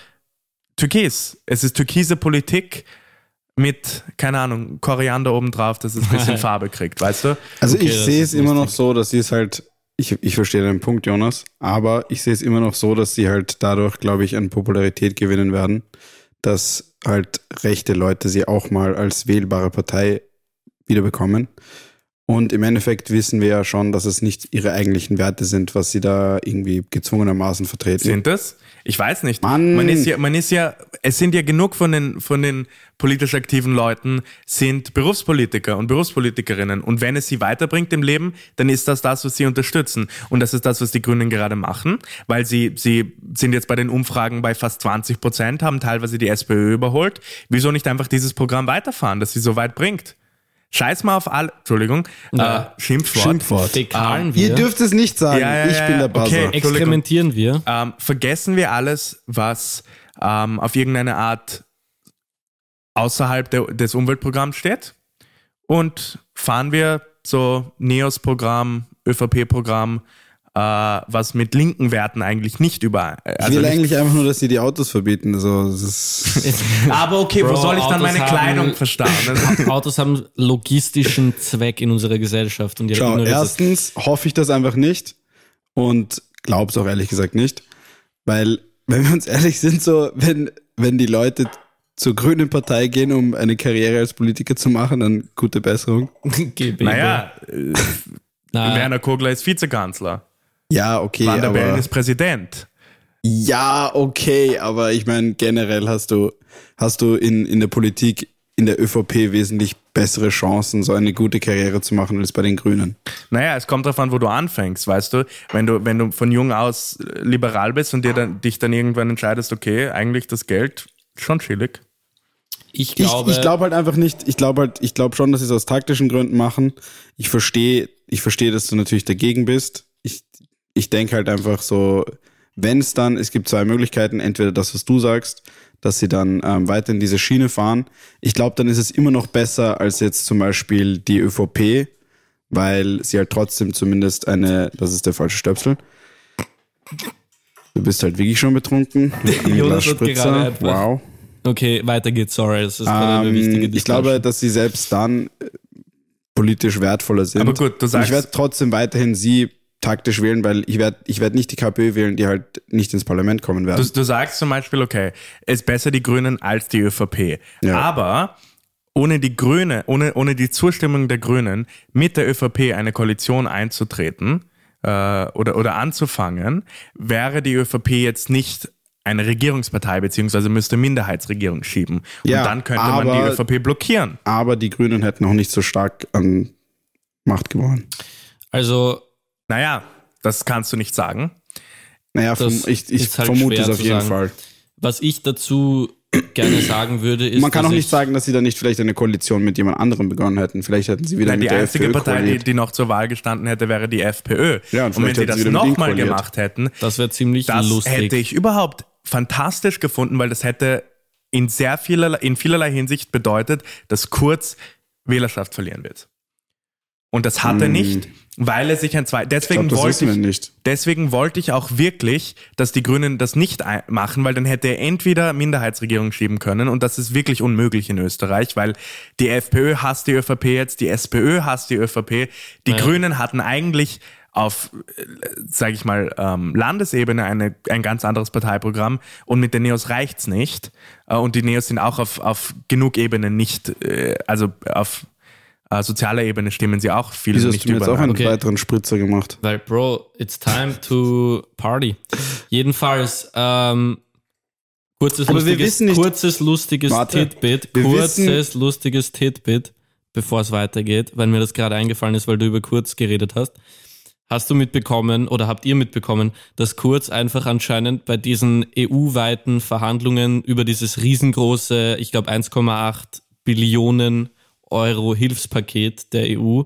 Türkis. Es ist türkise Politik mit, keine Ahnung, Koriander obendrauf, dass es ein bisschen Farbe kriegt, weißt du? Also Okay, ich sehe es immer noch so, dass sie es halt, ich, ich verstehe deinen Punkt, Jonas, aber ich sehe es immer noch so, dass sie halt dadurch, glaube ich, an Popularität gewinnen werden, dass halt rechte Leute sie auch mal als wählbare Partei wiederbekommen. Und im Endeffekt wissen wir ja schon, dass es nicht ihre eigentlichen Werte sind, was sie da irgendwie gezwungenermaßen vertreten. Sind das? Ich weiß nicht. Mann. Man ist ja, man ist ja, es sind ja genug von den, von den politisch aktiven Leuten sind Berufspolitiker und Berufspolitikerinnen. Und wenn es sie weiterbringt im Leben, dann ist das das, was sie unterstützen. Und das ist das, was die Grünen gerade machen, weil sie, sie sind jetzt bei den Umfragen bei fast 20 Prozent, haben teilweise die SPÖ überholt. Wieso nicht einfach dieses Programm weiterfahren, das sie so weit bringt? Scheiß mal auf alle, Entschuldigung, Ja. äh, Schimpfwort. Schimpfwort. Fäkalen Ihr wir, dürft es nicht sagen. Ja, ja, ich bin der Buzzer. Okay. Experimentieren wir. ähm, vergessen wir alles, was ähm, auf irgendeine Art außerhalb der, des Umweltprogramms steht und fahren wir so NEOS-Programm, ÖVP-Programm, äh, was mit linken Werten eigentlich nicht über. äh, ich Also will nicht, eigentlich einfach nur, dass sie die Autos verbieten. Also, das ist aber okay, wo Bro, soll ich dann Autos meine haben- Kleidung verstauen? Autos haben logistischen Zweck in unserer Gesellschaft und Schau, erstens hoffe ich das einfach nicht und glaube es auch ehrlich gesagt nicht, weil, wenn wir uns ehrlich sind, so, wenn, wenn die Leute zur grünen Partei gehen, um eine Karriere als Politiker zu machen, dann gute Besserung. Naja, äh, Na, Werner Kogler ist Vizekanzler. Ja, okay, Van der Bellen aber, ist Präsident. ja, okay, aber ich meine, generell hast du, hast du in, in der Politik in der ÖVP wesentlich bessere Chancen, so eine gute Karriere zu machen als bei den Grünen. Naja, es kommt darauf an, wo du anfängst, weißt du? Wenn du, wenn du von jung aus liberal bist und dir dann, dich dann irgendwann entscheidest, okay, eigentlich das Geld schon chillig. ich Ich, glaube, ich glaube halt einfach nicht, ich glaube halt, ich glaube schon, dass sie es aus taktischen Gründen machen. Ich verstehe, ich verstehe, dass du natürlich dagegen bist. Ich, denke halt einfach so, wenn es dann, es gibt zwei Möglichkeiten, entweder das, was du sagst, dass sie dann ähm, weiter in diese Schiene fahren. Ich glaube, dann ist es immer noch besser als jetzt zum Beispiel die ÖVP, weil sie halt trotzdem zumindest eine, das ist der falsche Stöpsel. Du bist halt wirklich schon betrunken. Jonas hat gerade einfach- Wow. okay, weiter geht's, sorry, das ist gerade eine wichtige Ähm, ich glaube, dass sie selbst dann äh, politisch wertvoller sind. Aber gut, du Und sagst- ich werde trotzdem weiterhin sie taktisch wählen, weil ich werde ich werd nicht die KPÖ wählen, die halt nicht ins Parlament kommen werden. Du, du sagst zum Beispiel, okay, es ist besser die Grünen als die ÖVP. Ja. Aber ohne die Grüne, ohne, ohne die Zustimmung der Grünen mit der ÖVP eine Koalition einzutreten äh, oder, oder anzufangen, wäre die ÖVP jetzt nicht eine Regierungspartei, beziehungsweise müsste Minderheitsregierung schieben. Und Ja, dann könnte man die aber- ÖVP blockieren. Aber die Grünen hätten noch nicht so stark an Macht gewonnen. also Naja, das kannst du nicht sagen. Naja, Das ich, ich halt vermute es auf jeden sagen. Fall. was ich dazu gerne sagen würde, ist, Man kann auch nicht ich, sagen, dass sie da nicht vielleicht eine Koalition mit jemand anderem begonnen hätten. Vielleicht hätten sie wieder Nein, mit die der einzige FPÖ Partei, die, die noch zur Wahl gestanden hätte, wäre die FPÖ. Ja, und und wenn sie das nochmal gemacht hätten, das wäre ziemlich Das lustig. hätte ich überhaupt fantastisch gefunden, weil das hätte in sehr vielerlei, in vielerlei Hinsicht bedeutet, dass Kurz Wählerschaft verlieren wird. Und das hat er Hm. nicht, weil er sich ein zwei. ich Deswegen glaube, das wollte ich, nicht. deswegen wollte ich auch wirklich, dass die Grünen das nicht machen, weil dann hätte er entweder Minderheitsregierung schieben können und das ist wirklich unmöglich in Österreich, weil die FPÖ hasst die ÖVP jetzt, die SPÖ hasst die ÖVP, die Ja. Grünen hatten eigentlich auf, sage ich mal, ähm, Landesebene eine, ein ganz anderes Parteiprogramm und mit den Neos reicht's nicht äh, und die Neos sind auch auf, auf genug Ebenen nicht, äh, also auf äh, sozialer Ebene stimmen sie auch viel Wieso hast nicht du mir jetzt auch einen Okay. weiteren Spritzer gemacht? Weil, Bro, it's time to party. Jedenfalls, ähm, kurzes, Aber wir lustiges, wissen nicht- kurzes, lustiges Warte. Titbit, kurzes, lustiges Titbit, bevor es weitergeht, weil mir das gerade eingefallen ist, weil du über kurz geredet hast. Hast du mitbekommen oder habt ihr mitbekommen, dass Kurz einfach anscheinend bei diesen EU-weiten Verhandlungen über dieses riesengroße, ich glaube 1,8 Billionen Euro Hilfspaket der EU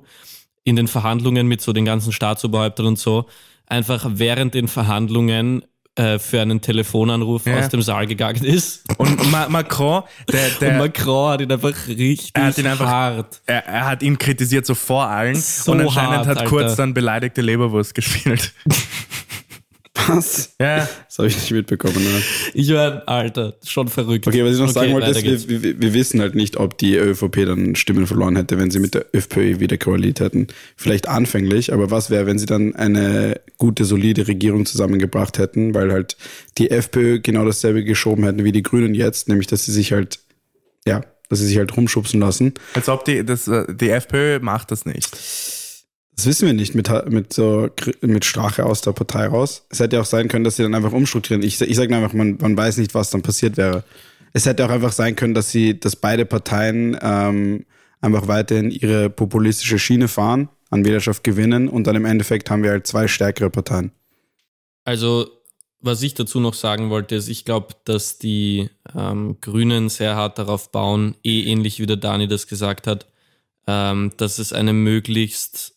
in den Verhandlungen mit so den ganzen Staatsoberhäuptern und so, einfach während den Verhandlungen äh, für einen Telefonanruf Ja. aus dem Saal gegangen ist. Und Ma Macron, der, Und der, Macron hat ihn einfach richtig Er hat ihn einfach- hart. er, er hat ihn kritisiert so vor allen So und anscheinend hart, hat Kurz Alter. dann beleidigte Leberwurst gespielt. Was? Ja, Das habe ich nicht mitbekommen. Ne? Ich war, Alter, schon verrückt. Okay, was ich noch Okay, sagen wollte, ist, wir, wir, wir wissen halt nicht, ob die ÖVP dann Stimmen verloren hätte, wenn sie mit der FPÖ wieder koaliert hätten. Vielleicht anfänglich, aber was wäre, wenn sie dann eine gute, solide Regierung zusammengebracht hätten, weil halt die FPÖ genau dasselbe geschoben hätten wie die Grünen jetzt, nämlich dass sie sich halt, ja, dass sie sich halt rumschubsen lassen. als ob die, das, äh, die FPÖ macht das nicht. Das wissen wir nicht mit, mit, so, mit Strache aus der Partei raus. Es hätte ja auch sein können, dass sie dann einfach umstrukturieren. Ich, ich sage einfach, man, man weiß nicht, was dann passiert wäre. Es hätte auch einfach sein können, dass sie, dass beide Parteien ähm, einfach weiterhin ihre populistische Schiene fahren, an Wählerschaft gewinnen und dann im Endeffekt haben wir halt zwei stärkere Parteien. Also, was ich dazu noch sagen wollte, ist, ich glaube, dass die ähm, Grünen sehr hart darauf bauen, eh ähnlich wie der Dani das gesagt hat, ähm, dass es eine möglichst,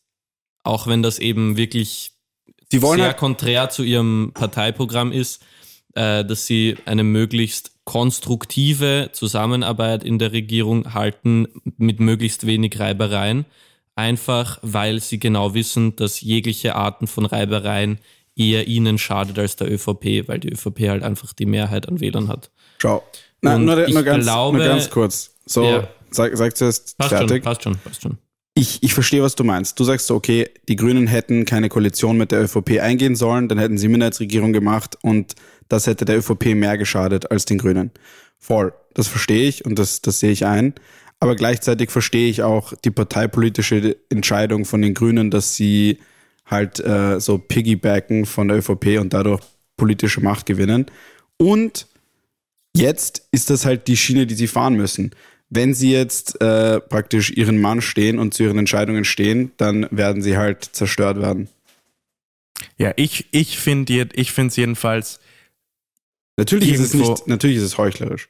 auch wenn das eben wirklich Die wollen sehr halt, konträr zu ihrem Parteiprogramm ist, äh, dass sie eine möglichst konstruktive Zusammenarbeit in der Regierung halten mit möglichst wenig Reibereien, einfach weil sie genau wissen, dass jegliche Arten von Reibereien eher ihnen schadet als der ÖVP, weil die ÖVP halt einfach die Mehrheit an Wählern hat. schau. Und nur, nur, ganz, glaube- nur ganz kurz. So, Ja. sag, sag zuerst Passt fertig. schon, passt schon, passt schon. Ich, ich verstehe, was du meinst. Du sagst so, okay, die Grünen hätten keine Koalition mit der ÖVP eingehen sollen, dann hätten sie Minderheitsregierung gemacht und das hätte der ÖVP mehr geschadet als den Grünen. Voll. Das verstehe ich und das, das sehe ich ein. Aber gleichzeitig verstehe ich auch die parteipolitische Entscheidung von den Grünen, dass sie halt äh, so piggybacken von der ÖVP und dadurch politische Macht gewinnen. Und jetzt ist das halt die Schiene, die sie fahren müssen. Wenn sie jetzt äh, praktisch ihren Mann stehen und zu ihren Entscheidungen stehen, dann werden sie halt zerstört werden. Ja, ich, ich finde ich finde es jedenfalls, Natürlich ist es nicht, natürlich ist es heuchlerisch.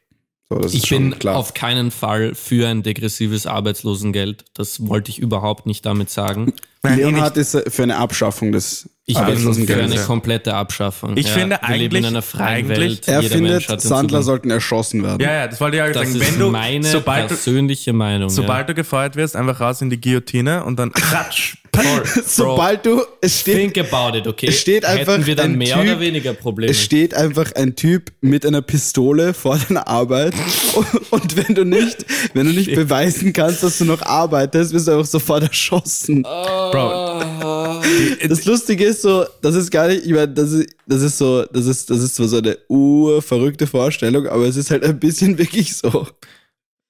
So, Ich bin klar. auf keinen Fall für ein degressives Arbeitslosengeld. Das wollte ich überhaupt nicht damit sagen. Leonhard ist äh, für eine Abschaffung des Ich bin für Arbeitslosengeldes. eine komplette Abschaffung. Ich finde wir leben in eigentlich- einer freien eigentlich- Welt. Er Jeder Mensch findet, Sandler sollten erschossen werden. ja, ja, das wollte ich auch Das sagen. ist Wenn du, meine sobald du, persönliche Meinung. sobald du gefeuert wirst, einfach raus in die Guillotine und dann ratsch. Bro, Sobald du, es steht, think about it, okay? es steht einfach Hätten wir dann ein mehr Typ- oder weniger Probleme? es steht einfach ein Typ mit einer Pistole vor deiner Arbeit und, und wenn du nicht, wenn du nicht beweisen kannst, dass du noch arbeitest, wirst du einfach sofort erschossen. Bro, Das Lustige ist so, das ist gar nicht, ich meine, das ist, das ist so, das ist, das ist zwar so eine urverrückte Vorstellung, aber es ist halt ein bisschen wirklich so.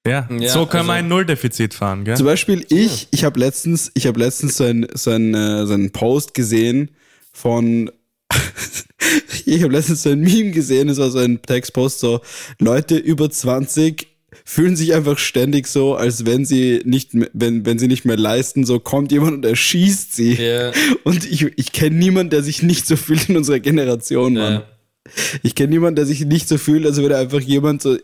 Ja, Ja, so kann man also- ein Nulldefizit fahren, gell? Zum Beispiel ich, ich habe letztens, ich habe letztens so ein, so ein, äh, so einen Post gesehen von, ich habe letztens so ein Meme gesehen, es war so ein Textpost, so Leute über 20 fühlen sich einfach ständig so, als wenn sie nicht, mehr- wenn, wenn sie nicht mehr leisten, so kommt jemand und erschießt sie. Ja. Und ich, ich kenne niemanden, der sich nicht so fühlt in unserer Generation, Mann. Ja. Ich kenne niemanden, der sich nicht so fühlt, als würde einfach jemand so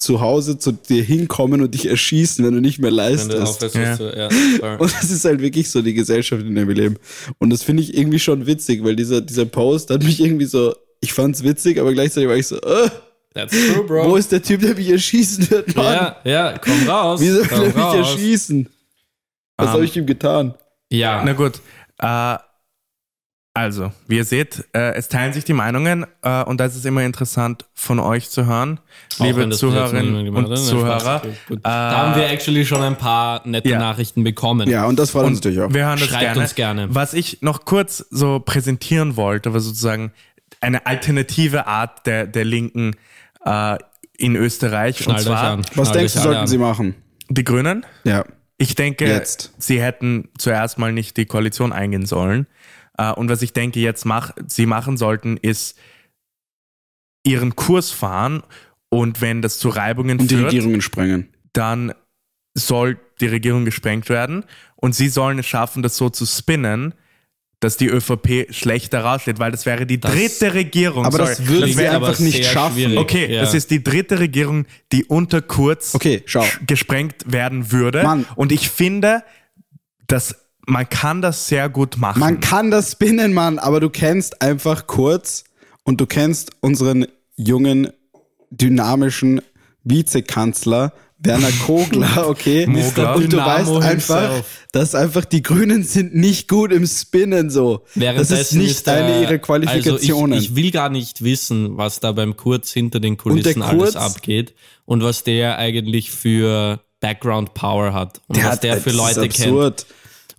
zu Hause zu dir hinkommen und dich erschießen, wenn du nicht mehr Wenn leistest. Ja. ja. Und das ist halt wirklich so die Gesellschaft, in der wir leben. Und das finde ich irgendwie schon witzig, weil dieser, dieser Post hat mich irgendwie so, ich fand's witzig, aber gleichzeitig war ich so, äh, That's true, bro. wo ist der Typ, der mich erschießen wird, Mann? ja, ja, komm raus. Wieso will komm er mich erschießen? Was Ähm, habe ich ihm getan? Ja, Na gut. Äh, also, wie ihr seht, äh, es teilen sich die Meinungen äh, und das ist immer interessant von euch zu hören, Auch liebe Zuhörerinnen und hat. Zuhörer. Äh, da haben wir actually schon ein paar nette ja. Nachrichten bekommen. Ja, und das freut uns natürlich auch. Wir hören das Schreibt gerne. uns gerne. Was ich noch kurz so präsentieren wollte, war sozusagen eine alternative Art der, der Linken äh, in Österreich. Schnallt und zwar. Was denkst du, sollten an. sie machen? die Grünen. Ja. Ich denke, Jetzt. sie hätten zuerst mal nicht die Koalition eingehen sollen. Äh, Und was ich denke, jetzt mach, sie machen sollten, ist ihren Kurs fahren und wenn das zu Reibungen Und die führt, Regierungen sprengen. dann soll die Regierung gesprengt werden und sie sollen es schaffen, das so zu spinnen, dass die ÖVP schlechter raussteht, weil das wäre die dritte Regierung. Aber sorry, das würden sie wäre einfach nicht schaffen. schwierig. Okay, Ja. das ist die dritte Regierung, die unter Kurz Okay, gesprengt werden würde. Mann. Und ich finde, dass man kann das sehr gut machen. Man kann das spinnen, Mann, aber du kennst einfach kurz und du kennst unseren jungen, dynamischen Vizekanzler Werner Kogler, okay? Mogler. Und du Dynamo weißt einfach, himself. dass einfach die Grünen sind nicht gut im Spinnen so. Das ist Währenddessen nicht der- eine ihrer Qualifikationen. Also ich, ich will gar nicht wissen, was da beim Kurz hinter den Kulissen alles Kurz- abgeht und was der eigentlich für Background Power hat und was der für das Leute ist kennt.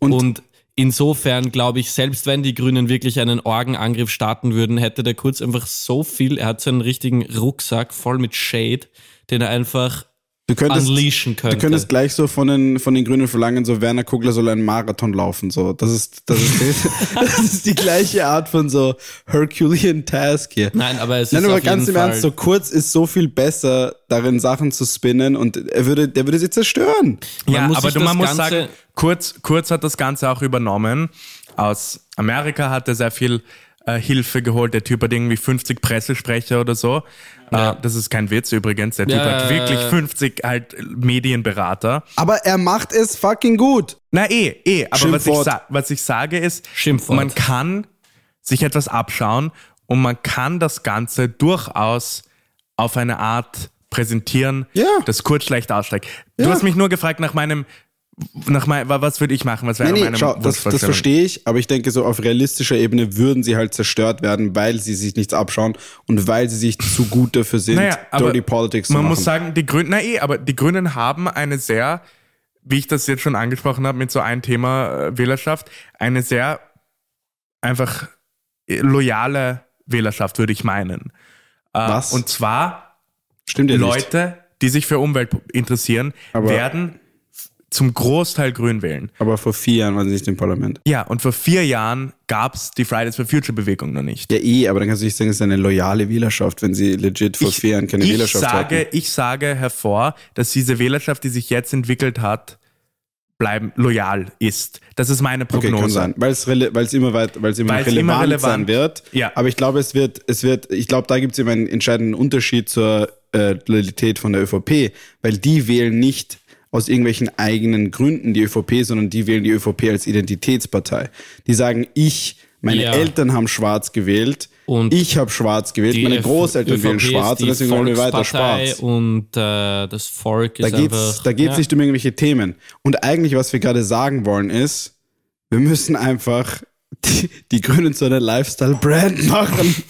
Und, Und insofern glaube ich, selbst wenn die Grünen wirklich einen Orgenangriff starten würden, hätte der Kurz einfach so viel, er hat so einen richtigen Rucksack voll mit Shade, den er einfach du könntest, unleashen könnte. Du könntest gleich so von den, von den Grünen verlangen, so Werner Kugler soll einen Marathon laufen. So. Das, ist, das, ist, das ist die gleiche Art von so Herculean Task hier. Nein, aber es Nein, ist aber auf ganz jeden im Fall, Ernst, so kurz ist so viel besser, darin Sachen zu spinnen und er würde, der würde sie zerstören. Ja, muss aber man muss Ganze- sagen, Kurz, Kurz hat das Ganze auch übernommen. Aus Amerika hat er sehr viel äh, Hilfe geholt. Der Typ hat irgendwie 50 Pressesprecher oder so. Ja. Äh, das ist kein Witz übrigens. Der Typ Ja, hat wirklich ja. 50 halt Medienberater. Aber er macht es fucking gut. Na eh, eh. Aber was ich, was ich sage ist, Schimpfwort. man kann sich etwas abschauen und man kann das Ganze durchaus auf eine Art präsentieren, Ja. das kurz schlecht aussteigt. Du Ja. hast mich nur gefragt nach meinem, nach mein, wa- was würde ich machen? Was wäre Nee, nee, schau, das, das verstehe ich, aber ich denke, so auf realistischer Ebene würden sie halt zerstört werden, weil sie sich nichts abschauen und weil sie sich zu gut dafür sind, Naja, Dirty Politics zu man machen. muss sagen, die Grünen, na eh, aber die Grünen haben eine sehr, wie ich das jetzt schon angesprochen habe, mit so ein Thema äh, Wählerschaft, eine sehr einfach äh, loyale Wählerschaft, würde ich meinen. Äh, Was? Und zwar Stimmt ja nicht. Leute, die sich für Umwelt interessieren, Aber- werden zum Großteil grün wählen. Aber vor vier Jahren waren sie nicht im Parlament. Ja, und vor vier Jahren gab es die Fridays for Future Bewegung noch nicht. Ja, eh, aber dann kannst du nicht sagen, es ist eine loyale Wählerschaft, wenn sie legit vor vier Jahren keine ich Wählerschaft sage, hatten. Ich sage hervor, dass diese Wählerschaft, die sich jetzt entwickelt hat, bleiben loyal ist. Das ist meine Okay, Prognose. kann sein, weil es rele weil es immer weit, weil es immer relevant, immer relevant- sein wird. Ja. Aber ich glaube, es wird, es wird, ich glaube, da gibt es eben einen entscheidenden Unterschied zur äh, Loyalität von der ÖVP, weil die wählen nicht aus irgendwelchen eigenen Gründen die ÖVP, sondern die wählen die ÖVP als Identitätspartei. Die sagen, ich, meine Ja. Eltern haben schwarz gewählt, Und ich habe schwarz gewählt, meine Großeltern ÖVP wählen schwarz und deswegen wollen wir weiter schwarz. Und äh, das Volk Da ist geht's, einfach. da geht's ja. nicht um irgendwelche Themen. Und eigentlich, was wir gerade sagen wollen, ist, wir müssen einfach die, die Grünen zu einer Lifestyle-Brand machen.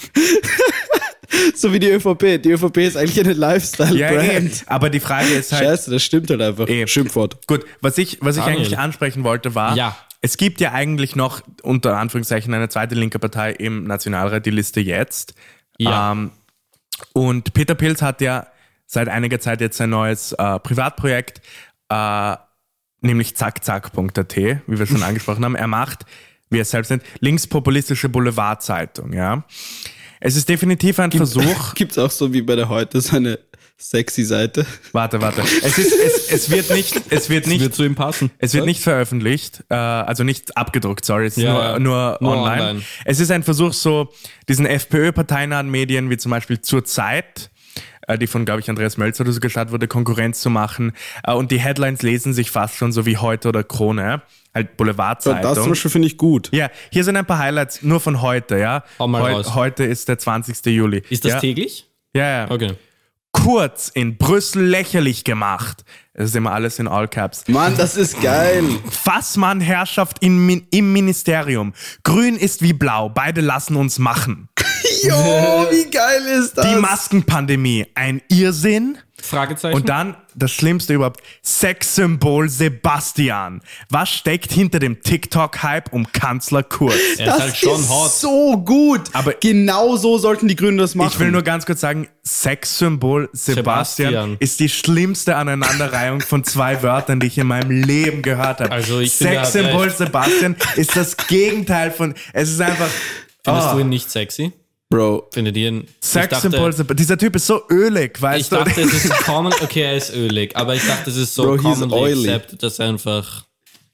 so wie die ÖVP. Die ÖVP ist eigentlich eine Ja, eh, Lifestyle-Brand. aber die Frage ist halt, Scheiße, das stimmt halt einfach. Eh. Schimpfwort. gut, was ich, was ich Daniel. eigentlich ansprechen wollte, war, Ja. es gibt ja eigentlich noch unter Anführungszeichen eine zweite linke Partei im Nationalrat, die Liste jetzt. Ja. Ähm, und Peter Pilz hat ja seit einiger Zeit jetzt ein neues äh, Privatprojekt, äh, nämlich zackzack.at, wie wir schon angesprochen haben. Er macht, wie er selbst nennt, linkspopulistische Boulevardzeitung, ja. Es ist definitiv ein Versuch. Gibt's auch so wie bei der Heute so eine sexy Seite? Warte, warte. Es, ist, es, es wird nicht, es wird nicht, wird zu ihm passen. es wird nicht veröffentlicht, äh, also nicht abgedruckt, sorry, es ist Ja, nur, ja. nur, Nur online. online. Es ist ein Versuch, so diesen FPÖ-parteinahen Medien, wie zum Beispiel zur Zeit, äh, die von, glaube ich, Andreas Mölzer oder so gestartet wurde, Konkurrenz zu machen. Äh, und die Headlines lesen sich fast schon so wie heute oder Krone, halt Das zum Boulevardzeitung. Beispiel finde ich gut. Ja, hier sind ein paar Highlights nur von heute, ja. Hau mal Heu- raus. Heute ist der 20. Juli. Ist das ja? täglich? Ja, ja. Okay. Kurz in Brüssel lächerlich gemacht. Es ist immer alles in All Caps. Mann, das ist geil. Fassmann-Herrschaft im, im Ministerium. Grün ist wie blau, beide lassen uns machen. Jo, wie geil ist das? Die Maskenpandemie, ein Irrsinn. Fragezeichen. Und dann das Schlimmste überhaupt, Sexsymbol Sebastian. Was steckt hinter dem TikTok-Hype um Kanzler Kurz? er das ist halt schon ist hot. so gut. Aber- genau so sollten die Grünen das machen. Ich will nur ganz kurz sagen, Sexsymbol Sebastian, Sebastian. ist die schlimmste Aneinanderreihung von zwei Wörtern, die ich in meinem Leben gehört habe. Also ich Sexsymbol. Sebastian ist das Gegenteil von, es ist einfach Findest Ah. du ihn nicht sexy? Bro, Findet ihr Ich dachte, Sebastian. Dieser Typ ist so ölig, weißt ich du? dachte, es ist common, okay, er ist ölig, aber ich dachte, es ist so Bro, commonly oily. accepted, dass er einfach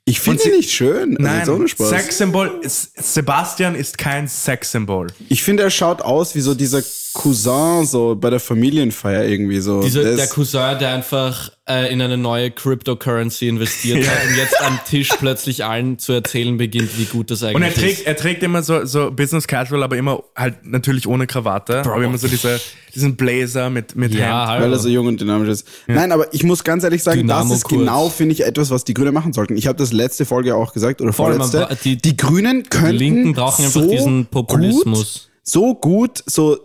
Ich finde sie- nicht schön. Also Nein, jetzt ohne Spaß. Sexsymbol. Sebastian ist kein Sexsymbol. Ich finde, er schaut aus wie so dieser Cousin so bei der Familienfeier irgendwie so. Dieser, Der der Cousin, der einfach äh, in eine neue Cryptocurrency investiert hat und jetzt am Tisch plötzlich allen zu erzählen beginnt, wie gut das eigentlich Und er trägt, ist. er trägt immer so, so Business Casual, aber immer halt natürlich ohne Krawatte. Aber immer so diese, diesen Blazer mit, mit Ja, Hemd. hallo. weil er so jung und dynamisch ist. Nein, aber ich muss ganz ehrlich sagen, Dynamo das ist genau, finde ich, etwas, was die Grünen machen sollten. Ich habe das letzte Folge auch gesagt, oder vorletzte. die- die, Grünen könnten Die Linken brauchen einfach so diesen Gut, Populismus. so gut, so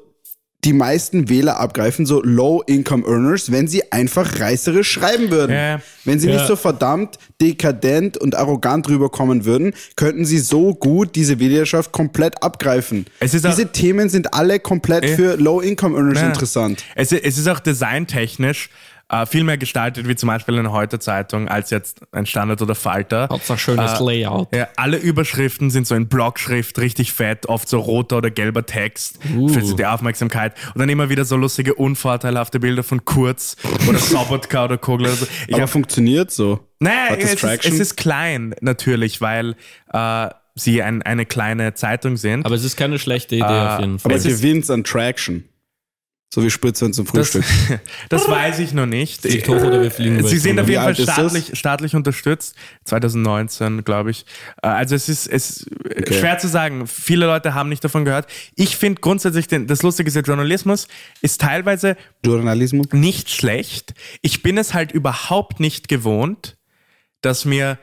die meisten Wähler abgreifen, so Low-Income-Earners, wenn sie einfach reißerisch schreiben würden. Ja. Wenn sie Ja. nicht so verdammt dekadent und arrogant rüberkommen würden, könnten sie so gut diese Wählerschaft komplett abgreifen. Diese Themen sind alle komplett Ja. für Low-Income-Earners interessant. Es, es ist auch designtechnisch äh, viel mehr gestaltet, wie zum Beispiel eine Heute-Zeitung, als jetzt ein Standard oder Falter. Hauptsache schönes Äh, Layout. Ja, alle Überschriften sind so in Blockschrift, richtig fett, oft so roter oder gelber Text Uh. für so die Aufmerksamkeit. Und dann immer wieder so lustige, unvorteilhafte Bilder von Kurz oder Sobotka oder Kogler. Oder so. Ich Aber hab, funktioniert so. naja, Hat es ist, es ist klein natürlich, weil äh, sie ein, eine kleine Zeitung sind. Aber es ist keine schlechte Idee Äh, auf jeden Fall. Aber Es gewinnt an Traction. So wie Spritzwein zum das, Frühstück. das weiß ich noch nicht. Fliegt hoch oder wir fliegen Sie sind auf jeden Fall das? staatlich, staatlich unterstützt. 2019, glaube ich. Äh, Also es ist, es ist schwer zu sagen. Viele Leute haben nicht davon gehört. Ich finde grundsätzlich, den, das Lustige ist, der Journalismus ist teilweise Journalismus. nicht schlecht. Ich bin es halt überhaupt nicht gewohnt, dass mir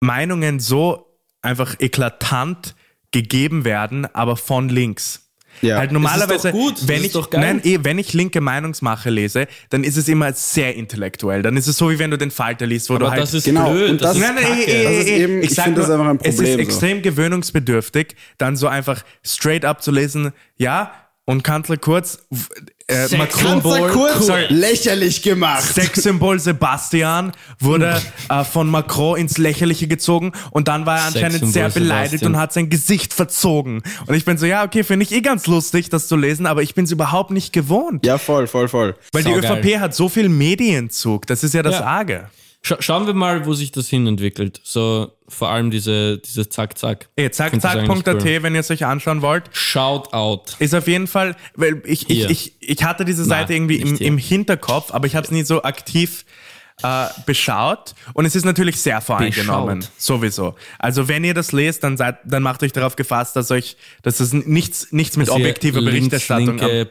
Meinungen so einfach eklatant gegeben werden, aber von links. Ja. Halt normalerweise, doch gut, das wenn ist ich, doch geil. nein, eh, wenn ich linke Meinungsmache lese, dann ist es immer sehr intellektuell. Dann ist es so, wie wenn du den Falter liest, wo Aber du halt das ist Genau, blöd. und das, das- ist Nein, nein, Das ist eh, eben- ich sag finde das einfach ein Es Problem, ist so. extrem gewöhnungsbedürftig, dann so einfach straight up zu lesen, ja, und Kanzler Kurz, äh, Macron, Kanzler Kurz sorry, lächerlich gemacht. Sexsymbol Sebastian wurde äh, von Macron ins Lächerliche gezogen und dann war er anscheinend sehr beleidigt Sebastian. und hat sein Gesicht verzogen. Und ich bin so, ja, okay, finde ich eh ganz lustig, das zu lesen, aber ich bin es überhaupt nicht gewohnt. Ja, voll, voll, voll. Weil die Saugeil. ÖVP hat so viel Medienzug, das ist ja das Ja. Arge. Scha schauen wir mal, wo sich das hin entwickelt. So vor allem diese, dieses Zack-Zack. Ey, zack, Find das zack, eigentlich Punkt cool. AT, wenn ihr es euch anschauen wollt. Shout out. Ist auf jeden Fall, weil ich, ich, ich, ich hatte diese Seite irgendwie im, hier. im Hinterkopf, aber ich habe es nie so aktiv äh, beschaut und es ist natürlich sehr voreingenommen, Beschaut. sowieso. Also wenn ihr das lest, dann seid, dann macht euch darauf gefasst, dass euch, dass es nichts, nichts mit objektiver Berichterstattung links-linke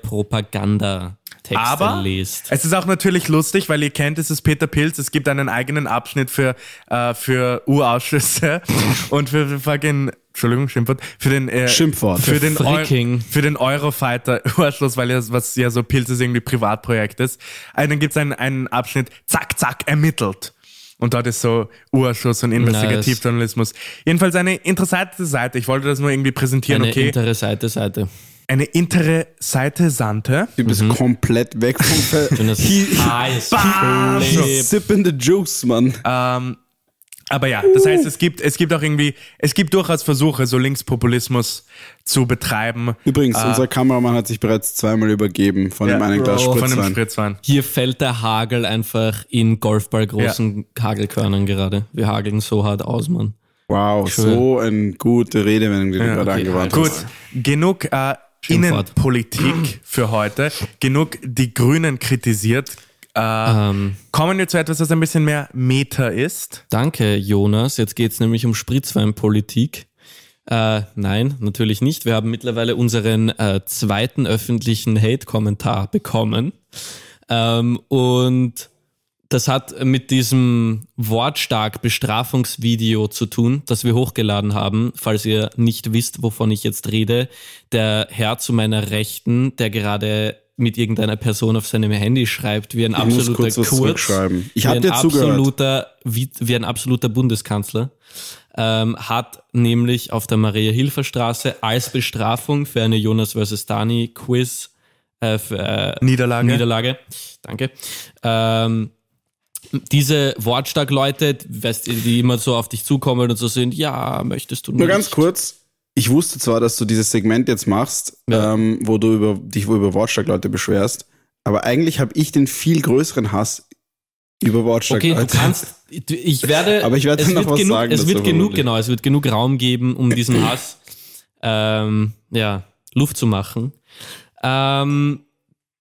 Propaganda-Texte aber lest. es ist auch natürlich lustig, weil ihr kennt, es ist Peter Pilz. Es gibt einen eigenen Abschnitt für, äh, für U-Ausschüsse und für, für fucking, Entschuldigung, Schimpfwort, für den, äh, Schimpfwort. für den, Eu für den Eurofighter U-Ausschluss, weil ja, was ja so Pilz ist irgendwie Privatprojekt ist. Also dann gibt es einen, einen Abschnitt, zack, zack, ermittelt. Und dort ist so Urschuss und Investigativjournalismus. Jedenfalls eine interessante Seite. Ich wollte das nur irgendwie präsentieren, Eine okay? intere Seite, Seite. Eine intere Seite Sante. Du bist komplett weg vom Feld. Sipping the juice, Mann. Ähm, aber ja, das heißt, es gibt, es gibt auch irgendwie, es gibt durchaus Versuche, so Linkspopulismus zu betreiben. Übrigens, unser Kameramann hat sich bereits zweimal übergeben von Ja, dem einen Glas Bro, Von einem Spritzwein. Spritzwein. Hier fällt der Hagel einfach in Golfballgroßen Hagelkörnern gerade. Wir hageln so hart aus, Mann. Wow, so eine gute Redewendung, die du gerade okay. angewandt Gut, hast. genug äh. Innenpolitik für heute. Genug die Grünen kritisiert. Äh, Ähm, kommen wir zu etwas, was ein bisschen mehr Meta ist. danke, Jonas. Jetzt geht's nämlich um Spritzweinpolitik. Äh, nein, natürlich nicht. Wir haben mittlerweile unseren äh, zweiten öffentlichen Hate-Kommentar bekommen. Ähm, und das hat mit diesem wortstark Bestrafungsvideo zu tun, das wir hochgeladen haben. Falls ihr nicht wisst, wovon ich jetzt rede, der Herr zu meiner Rechten, der gerade mit irgendeiner Person auf seinem Handy schreibt, wie ein Ich muss absoluter kurz Kurz. Ich wie hab ein dir absoluter, wie, wie ein absoluter Bundeskanzler, ähm, hat nämlich auf der Maria-Hilfer-Straße als Bestrafung für eine Jonas vs. Dani Quiz äh, für, äh, Niederlage. Niederlage, danke, ähm, diese wortstark Leute, weißt du, die immer so auf dich zukommen und so sind, ja, möchtest du nicht. Nur ganz kurz. Ich wusste zwar, dass du dieses Segment jetzt machst, Ja. ähm, wo du über, dich über Wortstark Leute beschwerst, aber eigentlich habe ich den viel größeren Hass Über Wortschlag. Okay, du Alter. kannst, ich werde, Aber ich werde es noch wird was genug, sagen es wird genug, genau, es wird genug Raum geben, um diesen Hass, ähm, ja, Luft zu machen. Ähm,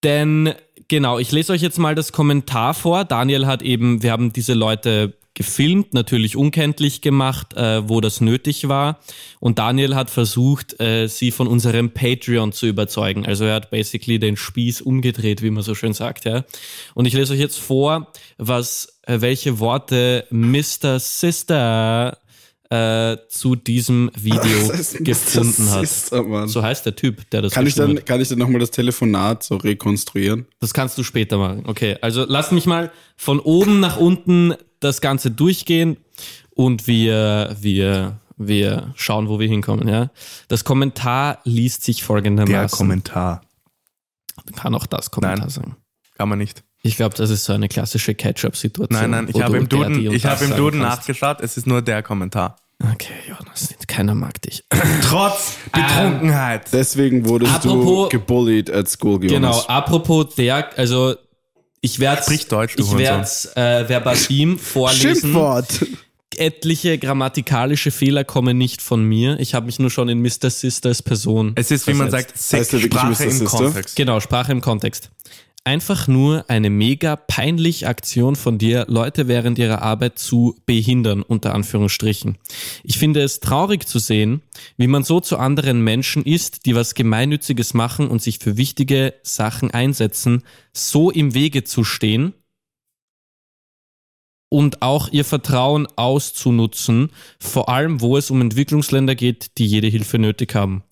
denn, genau, ich lese euch jetzt mal das Kommentar vor. Daniel hat eben, wir haben diese Leute gefilmt, natürlich unkenntlich gemacht, äh, wo das nötig war. Und Daniel hat versucht, äh, sie von unserem Patreon zu überzeugen. Also er hat basically den Spieß umgedreht, wie man so schön sagt, ja. Und ich lese euch jetzt vor, was, äh, welche Worte Mr. Sister äh, zu diesem Video Das gefunden hat. Sister. So heißt der Typ, der das Kann ich dann, hat. kann ich dann nochmal das Telefonat so rekonstruieren? Das kannst du später machen. Okay, also lass mich mal von oben nach unten das Ganze durchgehen und wir, wir, wir schauen, wo wir hinkommen. Ja? Das Kommentar liest sich Der folgendermaßen. Kommentar. Kann auch das Kommentar Nein. sein. Kann man nicht. Ich glaube, das ist so eine klassische Catch-up-Situation. Nein, nein, ich habe im Duden, ich habe im Duden nachgeschaut, es ist nur der Kommentar. Okay, Jonas, keiner mag dich. Trotz Betrunkenheit. Deswegen wurdest Apropos- du gebullied at school, Jonas. Genau, apropos der, also ich werde Sprich Deutsch, du ich Hurensohn. werde äh, verbatim vorlesen. Schimpfwort. etliche grammatikalische Fehler kommen nicht von mir. Ich habe mich nur schon in Mr. Sisters Person. es ist, wie man versetzt. sagt, Sex, Heißt Sprache im Sister? Kontext. Genau, Sprache im Kontext. Einfach nur eine mega peinliche Aktion von dir, Leute während ihrer Arbeit zu behindern, unter Anführungsstrichen. Ich finde es traurig zu sehen, wie man so zu anderen Menschen ist, die was Gemeinnütziges machen und sich für wichtige Sachen einsetzen, so im Wege zu stehen und auch ihr Vertrauen auszunutzen, vor allem wo es um Entwicklungsländer geht, die jede Hilfe nötig haben.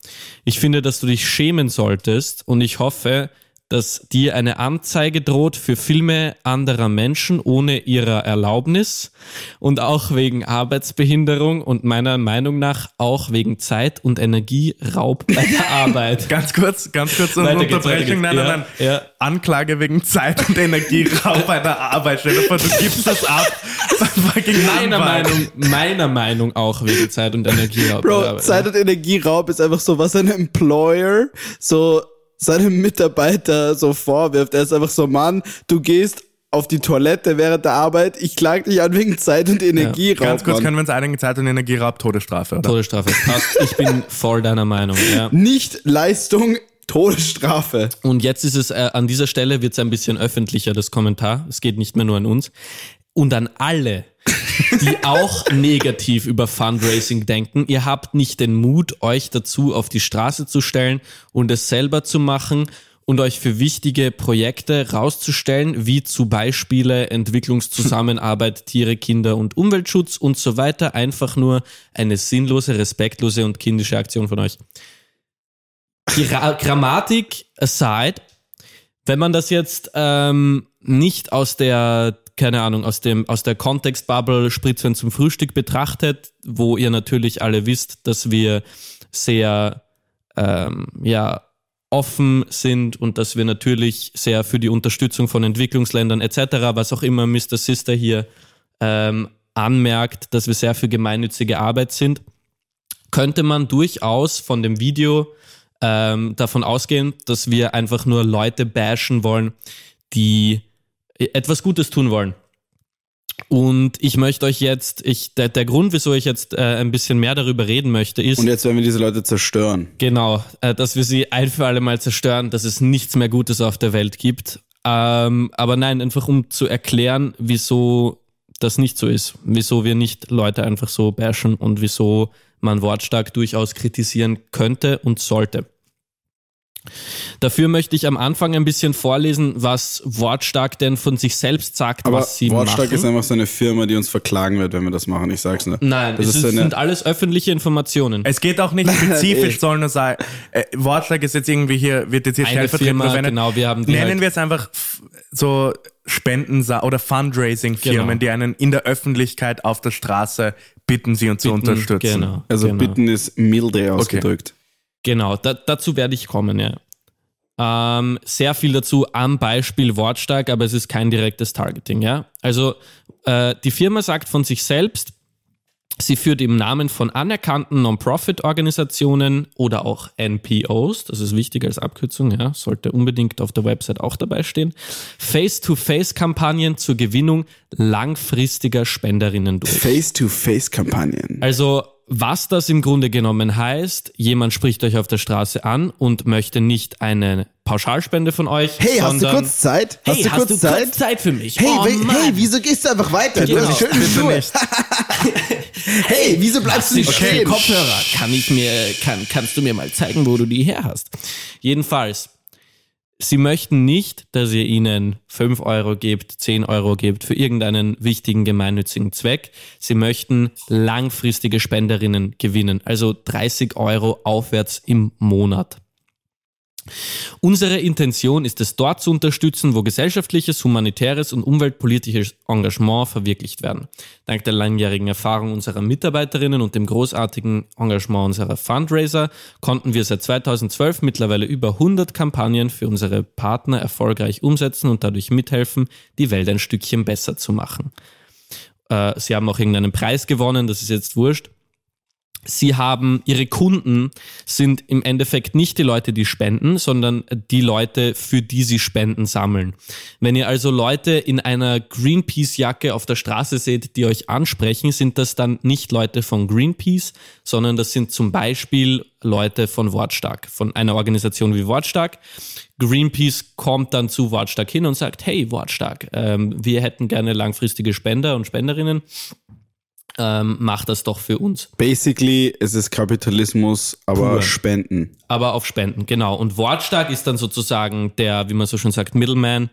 Ich finde, dass du dich schämen solltest und ich hoffe, dass dir eine Anzeige droht für Filme anderer Menschen ohne ihrer Erlaubnis und auch wegen Arbeitsbehinderung und meiner Meinung nach auch wegen Zeit- und Energieraub bei der Arbeit. Ganz kurz, ganz kurz eine Unterbrechung. Nein, geht's. nein, Ja, nein. ja. Anklage wegen Zeit- und Energieraub bei der Arbeit. Stell dir vor, du gibst das ab. Meiner. Meinung, meiner Meinung auch wegen Zeit- und Energieraub. Bro. Zeit- und Energieraub ist einfach so, was ein Employer so seinem Mitarbeiter so vorwirft. Er ist einfach so, Mann, du gehst auf die Toilette während der Arbeit, ich klag dich an wegen Zeit- und Energieraub. Ganz kurz Mann. können wir uns einigen, Zeit- und Energieraub, Todesstrafe, oder? Todesstrafe. Passt. Ich bin voll deiner Meinung. Ja. Nicht Leistung, Todesstrafe. Und jetzt ist es äh, an dieser Stelle wird es ein bisschen öffentlicher, das Kommentar. Es geht nicht mehr nur an uns. Und an alle, die auch negativ über Fundraising denken. Ihr habt nicht den Mut, euch dazu auf die Straße zu stellen und es selber zu machen und euch für wichtige Projekte rauszustellen, wie zu Beispiele Entwicklungszusammenarbeit, Tiere, Kinder und Umweltschutz und so weiter. Einfach nur eine sinnlose, respektlose und kindische Aktion von euch. Gra Grammatik aside, wenn man das jetzt ähm, nicht aus der, keine Ahnung, aus dem, aus der Kontextbubble Spritzwein zum Frühstück betrachtet, wo ihr natürlich alle wisst, dass wir sehr, ähm, ja, offen sind und dass wir natürlich sehr für die Unterstützung von Entwicklungsländern etc., was auch immer Mr. Sister hier ähm, anmerkt, dass wir sehr für gemeinnützige Arbeit sind, könnte man durchaus von dem Video ähm, davon ausgehen, dass wir einfach nur Leute bashen wollen, die etwas Gutes tun wollen. Und ich möchte euch jetzt, ich, der, der Grund, wieso ich jetzt äh, ein bisschen mehr darüber reden möchte, ist, Und jetzt werden wir diese Leute zerstören. Genau, äh, dass wir sie ein für alle Mal zerstören, dass es nichts mehr Gutes auf der Welt gibt. Ähm, aber nein, einfach um zu erklären, wieso das nicht so ist. Wieso wir nicht Leute einfach so bashen und wieso man wortstark durchaus kritisieren könnte und sollte. Dafür möchte ich am Anfang ein bisschen vorlesen, was Wortstark denn von sich selbst sagt, Aber was sie Wortstark machen. ist einfach so eine Firma, die uns verklagen wird, wenn wir das machen. Ich sag's nur. Nein, das es ist sind alles öffentliche Informationen. Es geht auch nicht spezifisch, Ey. soll nur sein. Äh, Wortschlag ist jetzt irgendwie hier, wird jetzt hier Eine stellvertretend Firma, verwendet. genau, wir haben die Nennen halt- wir es einfach so Spenden- oder Fundraising-Firmen, Genau. die einen in der Öffentlichkeit auf der Straße bitten, sie uns zu Bitten, unterstützen. Genau, Also genau. bitten ist milde ausgedrückt. Genau, da, dazu werde ich kommen, ja. Ähm, sehr viel dazu am Beispiel Wortstark, aber es ist kein direktes Targeting, ja. Also äh, die Firma sagt von sich selbst, Sie führt im Namen von anerkannten Non-Profit-Organisationen oder auch NPOs, das ist wichtig als Abkürzung, ja, sollte unbedingt auf der Website auch dabei stehen, Face-to-Face-Kampagnen zur Gewinnung langfristiger Spenderinnen durch. Face-to-Face-Kampagnen. Also was das im Grunde genommen heißt, jemand spricht euch auf der Straße an und möchte nicht eine Pauschalspende von euch. Hey, hast du kurz Zeit? Hast hey, du hast kurz du Zeit? kurz Zeit für mich? Hey, oh, we- hey, wieso gehst du einfach weiter? Du Genau. hast die schönen Bitte Schuhe. Hey, wieso bleibst du nicht Okay, stehen? Kopfhörer. Kann ich mir, kann, kannst du mir mal zeigen, wo du die her hast? Jedenfalls, sie möchten nicht, dass ihr ihnen 5 Euro gebt, 10 Euro gebt für irgendeinen wichtigen gemeinnützigen Zweck. Sie möchten langfristige Spenderinnen gewinnen, also 30 Euro aufwärts im Monat. Unsere Intention ist es, dort zu unterstützen, wo gesellschaftliches, humanitäres und umweltpolitisches Engagement verwirklicht werden. Dank der langjährigen Erfahrung unserer Mitarbeiterinnen und dem großartigen Engagement unserer Fundraiser konnten wir seit 2012 mittlerweile über 100 Kampagnen für unsere Partner erfolgreich umsetzen und dadurch mithelfen, die Welt ein Stückchen besser zu machen. Äh, sie haben auch irgendeinen Preis gewonnen, das ist jetzt wurscht. Sie haben, ihre Kunden sind im Endeffekt nicht die Leute, die spenden, sondern die Leute, für die sie Spenden sammeln. Wenn ihr also Leute in einer Greenpeace-Jacke auf der Straße seht, die euch ansprechen, sind das dann nicht Leute von Greenpeace, sondern das sind zum Beispiel Leute von Wortstark, von einer Organisation wie Wortstark. Greenpeace kommt dann zu Wortstark hin und sagt, hey Wortstark, ähm, wir hätten gerne langfristige Spender und Spenderinnen. Ähm, macht das doch für uns. Basically, es ist Kapitalismus, aber Pur. Spenden. Aber auf Spenden, genau. Und Wortstark ist dann sozusagen der, wie man so schön sagt, Middleman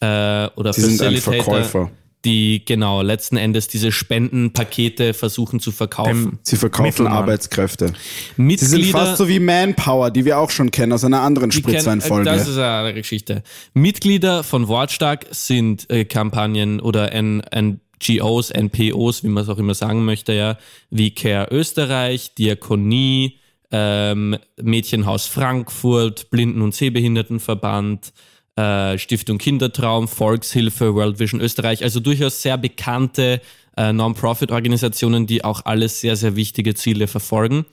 äh, oder Sie sind ein Facilitator, Verkäufer. die genau letzten Endes diese Spendenpakete versuchen zu verkaufen. Sie verkaufen Mittelmann. Arbeitskräfte. Sie Mitglieder, sind fast so wie Manpower, die wir auch schon kennen aus einer anderen Spritzweinfolge. Das ist eine andere Geschichte. Mitglieder von Wortstark sind äh, Kampagnen oder N NGOs, NPOs, wie man es auch immer sagen möchte, ja, wie Care Österreich, Diakonie, ähm, Mädchenhaus Frankfurt, Blinden- und Sehbehindertenverband, äh, Stiftung Kindertraum, Volkshilfe, World Vision Österreich, also durchaus sehr bekannte äh, Non-Profit-Organisationen, die auch alles sehr, sehr wichtige Ziele verfolgen.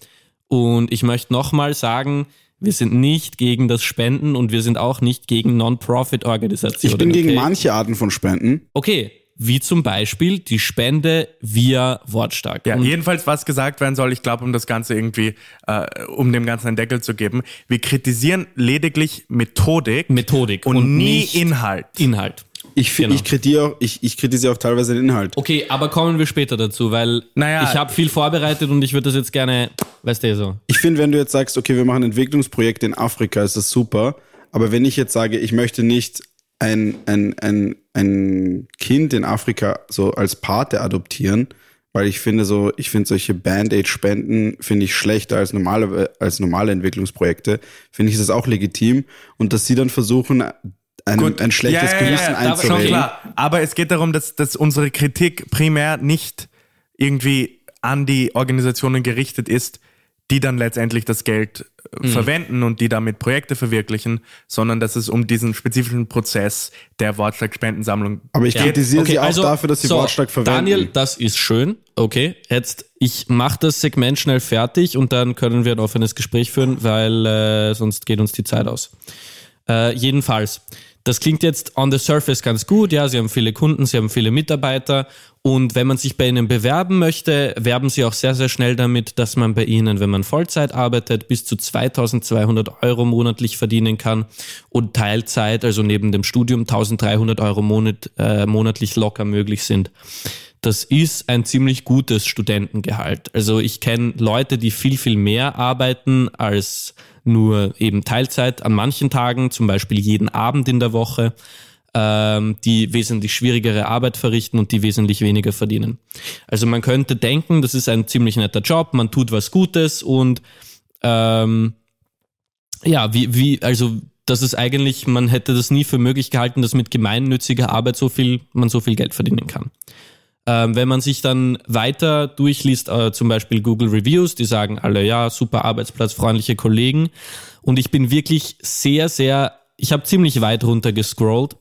Und ich möchte nochmal sagen, wir sind nicht gegen das Spenden und wir sind auch nicht gegen Non-Profit-Organisationen. ich bin gegen okay? manche Arten von Spenden. Okay, wie zum Beispiel die Spende via Wortstark. Ja, Und jedenfalls, was gesagt werden soll, ich glaube, um das Ganze irgendwie, äh, um dem Ganzen einen Deckel zu geben, wir kritisieren lediglich Methodik, Methodik und, und nie Inhalt. Inhalt. Ich, Genau. ich, kritisiere auch, ich, ich kritisiere auch teilweise den Inhalt. Okay, aber kommen wir später dazu, weil Naja. ich habe viel vorbereitet und ich würde das jetzt gerne, weißt du so. Ich finde, wenn du jetzt sagst, okay, wir machen Entwicklungsprojekte in Afrika, ist das super. Aber wenn ich jetzt sage, ich möchte nicht ein, ein, ein, ein Kind in Afrika so als Pate adoptieren, weil ich finde so, ich finde solche Band-Aid-Spenden finde ich schlechter als normale, als normale Entwicklungsprojekte, finde ich das auch legitim. Und dass sie dann versuchen, einem, ein schlechtes Ja, Gewissen ja, Schon einzureden. klar. Aber es geht darum, dass, dass unsere Kritik primär nicht irgendwie an die Organisationen gerichtet ist, die dann letztendlich das Geld Mhm. äh, verwenden und die damit Projekte verwirklichen, sondern dass es um diesen spezifischen Prozess der Wortschlag-Spendensammlung Aber ich Ja. kritisiere Okay, sie auch also, dafür, dass sie so, wortstark verwenden. Daniel, das ist schön. Okay, jetzt ich mache das Segment schnell fertig und dann können wir ein offenes Gespräch führen, weil äh, sonst geht uns die Zeit aus. Äh, jedenfalls, das klingt jetzt on the surface ganz gut. Ja, sie haben viele Kunden, sie haben viele Mitarbeiter und wenn man sich bei ihnen bewerben möchte, werben sie auch sehr, sehr schnell damit, dass man bei ihnen, wenn man Vollzeit arbeitet, bis zu 2200 Euro monatlich verdienen kann und Teilzeit, also neben dem Studium, 1300 Euro monat, äh, monatlich locker möglich sind. Das ist ein ziemlich gutes Studentengehalt. Also ich kenne Leute, die viel, viel mehr arbeiten als nur eben Teilzeit an manchen Tagen, zum Beispiel jeden Abend in der Woche, ähm, die wesentlich schwierigere Arbeit verrichten und die wesentlich weniger verdienen. Also man könnte denken, das ist ein ziemlich netter Job, man tut was Gutes und ähm, ja, wie, wie, also das ist eigentlich, man hätte das nie für möglich gehalten, dass mit gemeinnütziger Arbeit so viel, man so viel Geld verdienen kann. Ähm, wenn man sich dann weiter durchliest, äh, zum Beispiel Google Reviews, die sagen alle, ja, super Arbeitsplatz, freundliche Kollegen. Und ich bin wirklich sehr, sehr, ich habe ziemlich weit runter gescrollt.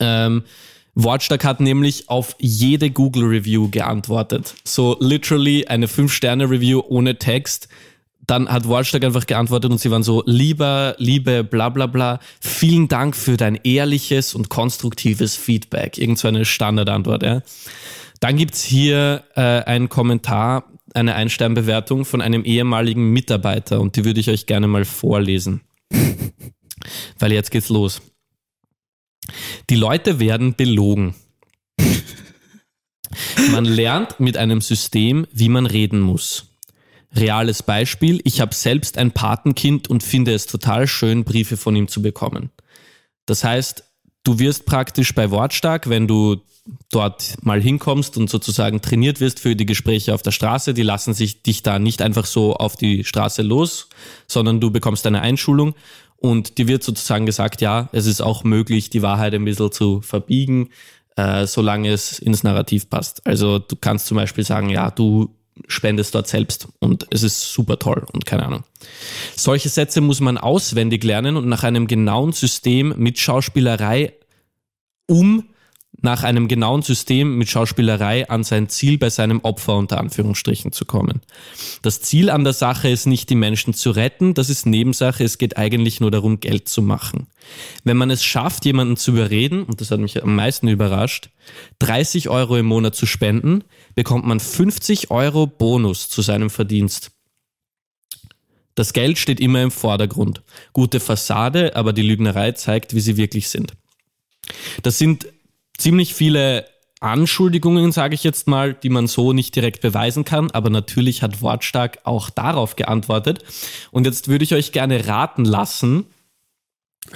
Ähm, Wortstack hat nämlich auf jede Google-Review geantwortet. So literally eine 5-Sterne-Review ohne Text. Dann hat Wortstack einfach geantwortet und sie waren so, lieber, liebe, bla bla bla, vielen Dank für dein ehrliches und konstruktives Feedback. Irgend so eine Standardantwort, ja. Dann gibt's hier äh, einen Kommentar, eine Einsternbewertung von einem ehemaligen Mitarbeiter und die würde ich euch gerne mal vorlesen. Weil jetzt geht's los. Die Leute werden belogen. Man lernt mit einem System, wie man reden muss. Reales Beispiel, ich habe selbst ein Patenkind und finde es total schön, Briefe von ihm zu bekommen. Das heißt, du wirst praktisch bei Wortstark, wenn du dort mal hinkommst und sozusagen trainiert wirst für die Gespräche auf der Straße, die lassen sich dich da nicht einfach so auf die Straße los, sondern du bekommst eine Einschulung und dir wird sozusagen gesagt, ja, es ist auch möglich, die Wahrheit ein bisschen zu verbiegen, äh, solange es ins Narrativ passt. Also du kannst zum Beispiel sagen, ja, du spendest dort selbst und es ist super toll und keine Ahnung. Solche Sätze muss man auswendig lernen und nach einem genauen System mit Schauspielerei um nach einem genauen System mit Schauspielerei an sein Ziel bei seinem Opfer unter Anführungsstrichen zu kommen. Das Ziel an der Sache ist nicht, die Menschen zu retten, das ist Nebensache, es geht eigentlich nur darum, Geld zu machen. Wenn man es schafft, jemanden zu überreden, und das hat mich am meisten überrascht, 30 Euro im Monat zu spenden, bekommt man 50 Euro Bonus zu seinem Verdienst. Das Geld steht immer im Vordergrund. Gute Fassade, aber die Lügnerei zeigt, wie sie wirklich sind. Das sind ziemlich viele Anschuldigungen, sage ich jetzt mal, die man so nicht direkt beweisen kann, aber natürlich hat Wortstark auch darauf geantwortet. Und jetzt würde ich euch gerne raten lassen.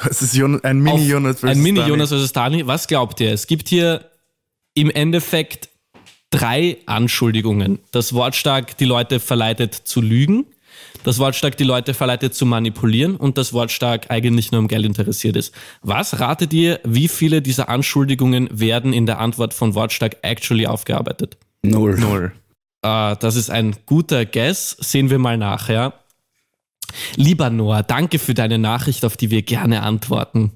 Es ist ein Mini-Jonas versus Ein Mini-Jonas versus Dani. Was glaubt ihr? Es gibt hier im Endeffekt drei Anschuldigungen, dass Wortstark die Leute verleitet zu lügen, das Wortstark die Leute verleitet zu manipulieren und das Wortstark eigentlich nur um Geld interessiert ist. Was ratet ihr, wie viele dieser Anschuldigungen werden in der Antwort von Wortstark actually aufgearbeitet? Null. Null. Uh, das ist ein guter Guess. Sehen wir mal nach, ja. Lieber Noah, danke für deine Nachricht, auf die wir gerne antworten.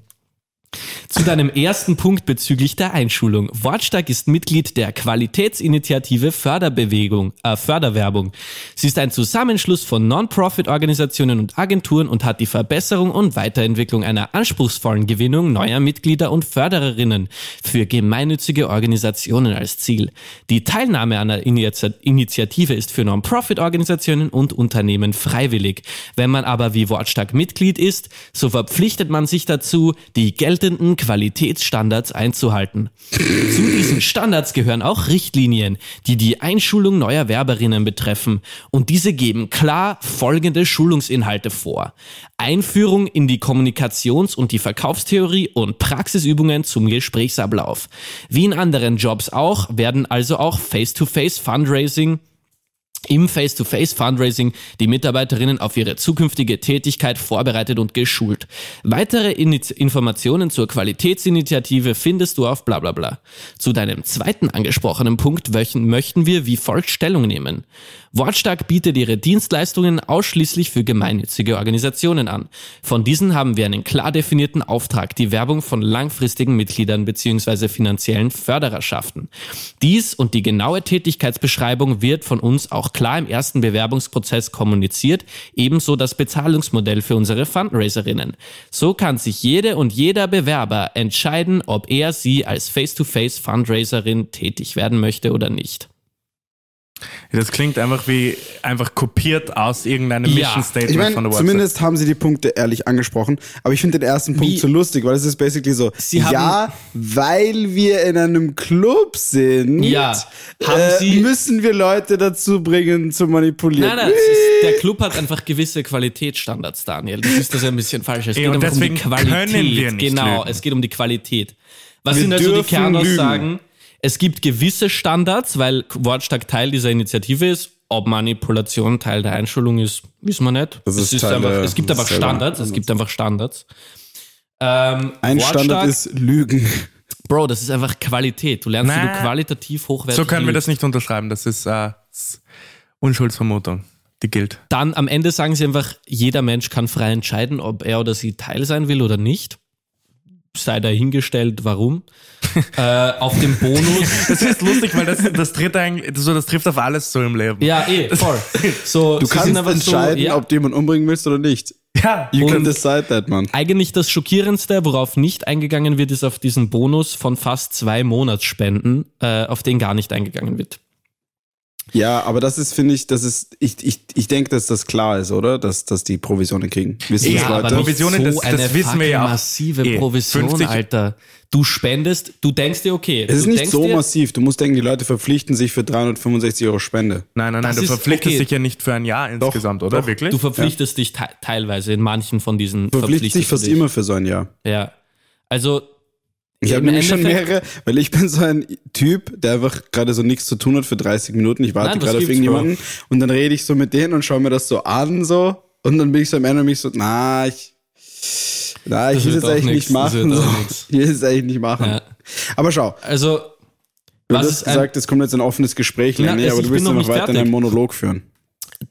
Zu deinem ersten Punkt bezüglich der Einschulung. Wortstark ist Mitglied der Qualitätsinitiative Förderbewegung, äh, Förderwerbung. Sie ist ein Zusammenschluss von Non-Profit-Organisationen und Agenturen und hat die Verbesserung und Weiterentwicklung einer anspruchsvollen Gewinnung neuer Mitglieder und Fördererinnen für gemeinnützige Organisationen als Ziel. Die Teilnahme an der Initiative ist für Non-Profit-Organisationen und Unternehmen freiwillig. Wenn man aber wie Wortstark Mitglied ist, so verpflichtet man sich dazu, die geltenden Qualitätsstandards einzuhalten. Zu diesen Standards gehören auch Richtlinien, die die Einschulung neuer Werberinnen betreffen und diese geben klar folgende Schulungsinhalte vor. Einführung in die Kommunikations- und die Verkaufstheorie und Praxisübungen zum Gesprächsablauf. Wie in anderen Jobs auch, werden also auch Face-to-Face -face Fundraising im Face-to-Face-Fundraising die Mitarbeiterinnen auf ihre zukünftige Tätigkeit vorbereitet und geschult. Weitere Iniz Informationen zur Qualitätsinitiative findest du auf bla bla bla. Zu deinem zweiten angesprochenen Punkt möchten wir wie folgt Stellung nehmen. Wortstark bietet ihre Dienstleistungen ausschließlich für gemeinnützige Organisationen an. Von diesen haben wir einen klar definierten Auftrag, die Werbung von langfristigen Mitgliedern bzw. finanziellen Fördererschaften. Dies und die genaue Tätigkeitsbeschreibung wird von uns auch klar im ersten Bewerbungsprozess kommuniziert, ebenso das Bezahlungsmodell für unsere Fundraiserinnen. So kann sich jede und jeder Bewerber entscheiden, ob er sie als Face-to-Face -face Fundraiserin tätig werden möchte oder nicht. Das klingt einfach wie einfach kopiert aus irgendeinem ja. Mission Statement ich mein, von der Website. Zumindest haben sie die Punkte ehrlich angesprochen, aber ich finde den ersten Punkt wie? so lustig, weil es ist basically so, sie ja, weil wir in einem Club sind, ja, äh, müssen wir Leute dazu bringen zu manipulieren. Nein, nein, ist, der Club hat einfach gewisse Qualitätsstandards, Daniel. Das ist das ein bisschen falsch. Es geht einfach um die Qualität. genau, lügen. es geht um die Qualität. Was wir sind also die Kernaussagen? Lügen es gibt gewisse Standards, weil Wortstark Teil dieser Initiative ist. Ob Manipulation Teil der Einschulung ist, wissen wir nicht. Das ist, ist einfach, es gibt einfach Standards. Es gibt einfach Standards. Ähm, Ein Wortstark, Standard ist Lügen. Bro, das ist einfach Qualität. Du lernst, wie du qualitativ hochwertig So können wir das nicht unterschreiben. Das ist äh, Unschuldsvermutung. Die gilt. Dann am Ende sagen sie einfach, jeder Mensch kann frei entscheiden, ob er oder sie Teil sein will oder nicht sei dahingestellt, warum. äh, auf dem Bonus. Das ist lustig, weil das, das, tritt eigentlich, so, das trifft auf alles so im Leben. Ja, eh, voll. So, Du kannst entscheiden, so, ja, ob du jemanden umbringen willst oder nicht. Ja. You can decide that, man. Eigentlich das Schockierendste, worauf nicht eingegangen wird, ist auf diesen Bonus von fast zwei Monatsspenden, äh, auf den gar nicht eingegangen wird. Ja, aber das ist, finde ich, das ist, ich, ich, ich denke, dass das klar ist, oder? Dass, dass die Provisionen kriegen. Wissen Ja, das aber Leute? Provisionen, das- das eine wissen wir ja massive Eh, Provision, 50 Alter. Du spendest, du denkst dir, okay. es ist nicht denkst so dir, massiv. Du musst denken, die Leute verpflichten sich für 365 Euro Spende. Nein, nein, nein, Das du ist verpflichtest okay. dich ja nicht für ein Jahr insgesamt, oder? doch. Wirklich? Du verpflichtest dich te teilweise in manchen von diesen Du verpflichtest dich fast dich. immer für so ein Jahr. Ja. Also, Ich habe nämlich schon mehrere, weil ich bin so ein Typ, der einfach gerade so nichts zu tun hat für 30 Minuten. Ich warte das gerade auf irgendjemanden und dann rede ich so mit denen und schaue mir das so an so und dann bin ich so am Ende und mich so, na, ich, na, ich Das will wird es eigentlich nicht das machen. So. Ich will es eigentlich nicht machen. Ja. Aber schau, also, du hast gesagt, es kommt jetzt ein offenes Gespräch, Na, Lenny, aber du willst noch noch weiter einen Monolog führen.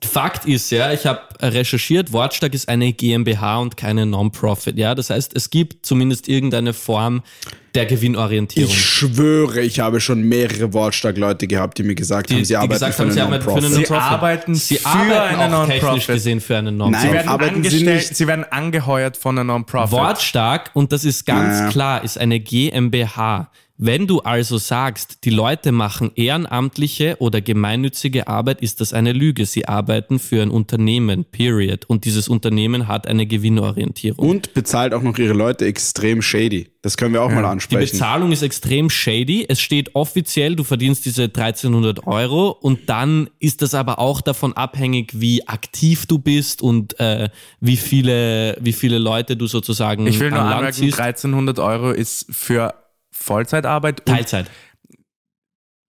Fakt ist ja, ich habe recherchiert, Wortstag ist eine GmbH und keine Non-Profit. Ja, das heißt, es gibt zumindest irgendeine Form der Gewinnorientierung. Ich schwöre, ich habe schon mehrere Wortstark-Leute gehabt, die mir gesagt haben, sie arbeiten gesagt für haben, eine sie arbeiten für eine Non-Profit. Sie arbeiten sie für arbeiten eine auch technisch Non-Profit. gesehen für eine Sie Non-Profit. Nein. werden, arbeiten sie angestellt, nicht- sie werden angeheuert von einer Non-Profit. Wortstark, und das ist ganz Naja. klar, ist eine GmbH. Wenn du also sagst, die Leute machen ehrenamtliche oder gemeinnützige Arbeit, ist das eine Lüge. Sie arbeiten für ein Unternehmen, period. Und dieses Unternehmen hat eine Gewinnorientierung. Und bezahlt auch noch ihre Leute extrem shady. Das können wir auch mal Die ansprechen. Bezahlung ist extrem shady. Es steht offiziell, du verdienst diese 1300 Euro und dann ist das aber auch davon abhängig, wie aktiv du bist und äh, wie viele wie viele Leute du sozusagen ich will nur anmerken, ziehst. 1300 Euro ist für Vollzeitarbeit und Teilzeit.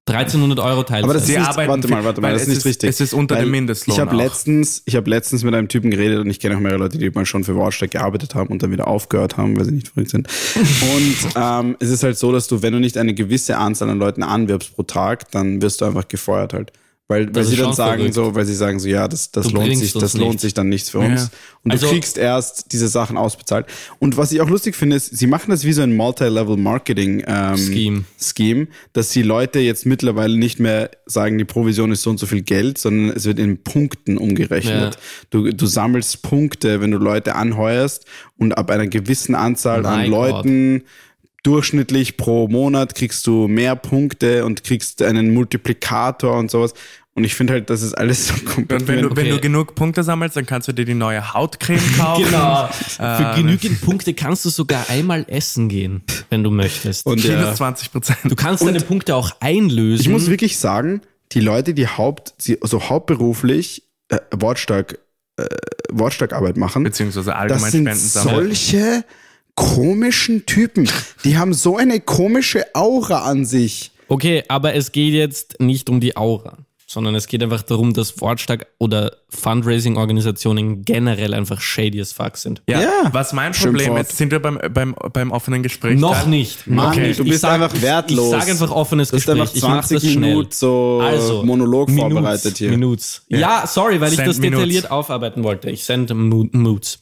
1300 Euro Teilzeit. Aber das ist nicht, arbeiten warte mal, warte mal, das ist nicht ist- richtig. es ist unter dem Weil Mindestlohn Ich habe letztens, ich habe letztens mit einem Typen geredet und ich kenne auch mehrere Leute, die mal schon für Wortstack gearbeitet haben und dann wieder aufgehört haben, weil sie nicht verrückt sind. und ähm, es ist halt so, dass du, wenn du nicht eine gewisse Anzahl an Leuten anwirbst pro Tag, dann wirst du einfach gefeuert halt. Weil, weil sie dann sagen verrückt. so, weil sie sagen so, ja, das, das Du lohnt sich, das lohnt nichts. sich dann nichts für uns. Ja. Und Also- du kriegst erst diese Sachen ausbezahlt. Und was ich auch lustig finde, ist, sie machen das wie so ein Multi-Level-Marketing ähm, Scheme. Scheme, dass die Leute jetzt mittlerweile nicht mehr sagen, die Provision ist so und so viel Geld, sondern es wird in Punkten umgerechnet. Du, du sammelst Punkte, wenn du Leute anheuerst und ab einer gewissen Anzahl My an. Leuten durchschnittlich pro Monat kriegst du mehr Punkte und kriegst einen Multiplikator und sowas. Und ich finde halt, das ist alles so komplett. Und wenn du, wenn Okay. du genug Punkte sammelst, dann kannst du dir die neue Hautcreme kaufen. Genau. Für genügend Punkte kannst du sogar einmal essen gehen, wenn du möchtest. und Minus ja, 20 Prozent. du kannst deine Punkte auch einlösen. ich muss wirklich sagen, die Leute, die Haupt, sie, so hauptberuflich äh, wortstark, äh, wortstark Arbeit machen, Beziehungsweise das allgemein sind Spenden sammeln. solche komischen Typen. Die haben so eine komische Aura an sich. Okay, aber es geht jetzt nicht um die Aura, sondern es geht einfach darum, dass Wortstark oder Fundraising-Organisationen generell einfach shady as fuck sind. Ja. Ja. Was mein Problem ist, sind wir beim, beim, beim offenen Gespräch. Noch da? nicht. Noch Mann, nicht. du bist einfach wertlos. Ich sage einfach offenes Du hast Gespräch. einfach ich mach 20 das schnell. Minuten so also, Monolog Minutes, vorbereitet hier. Minutes. Ja. sorry, weil ich Send das Minutes. detailliert aufarbeiten wollte. Ich sende Mo- Moods.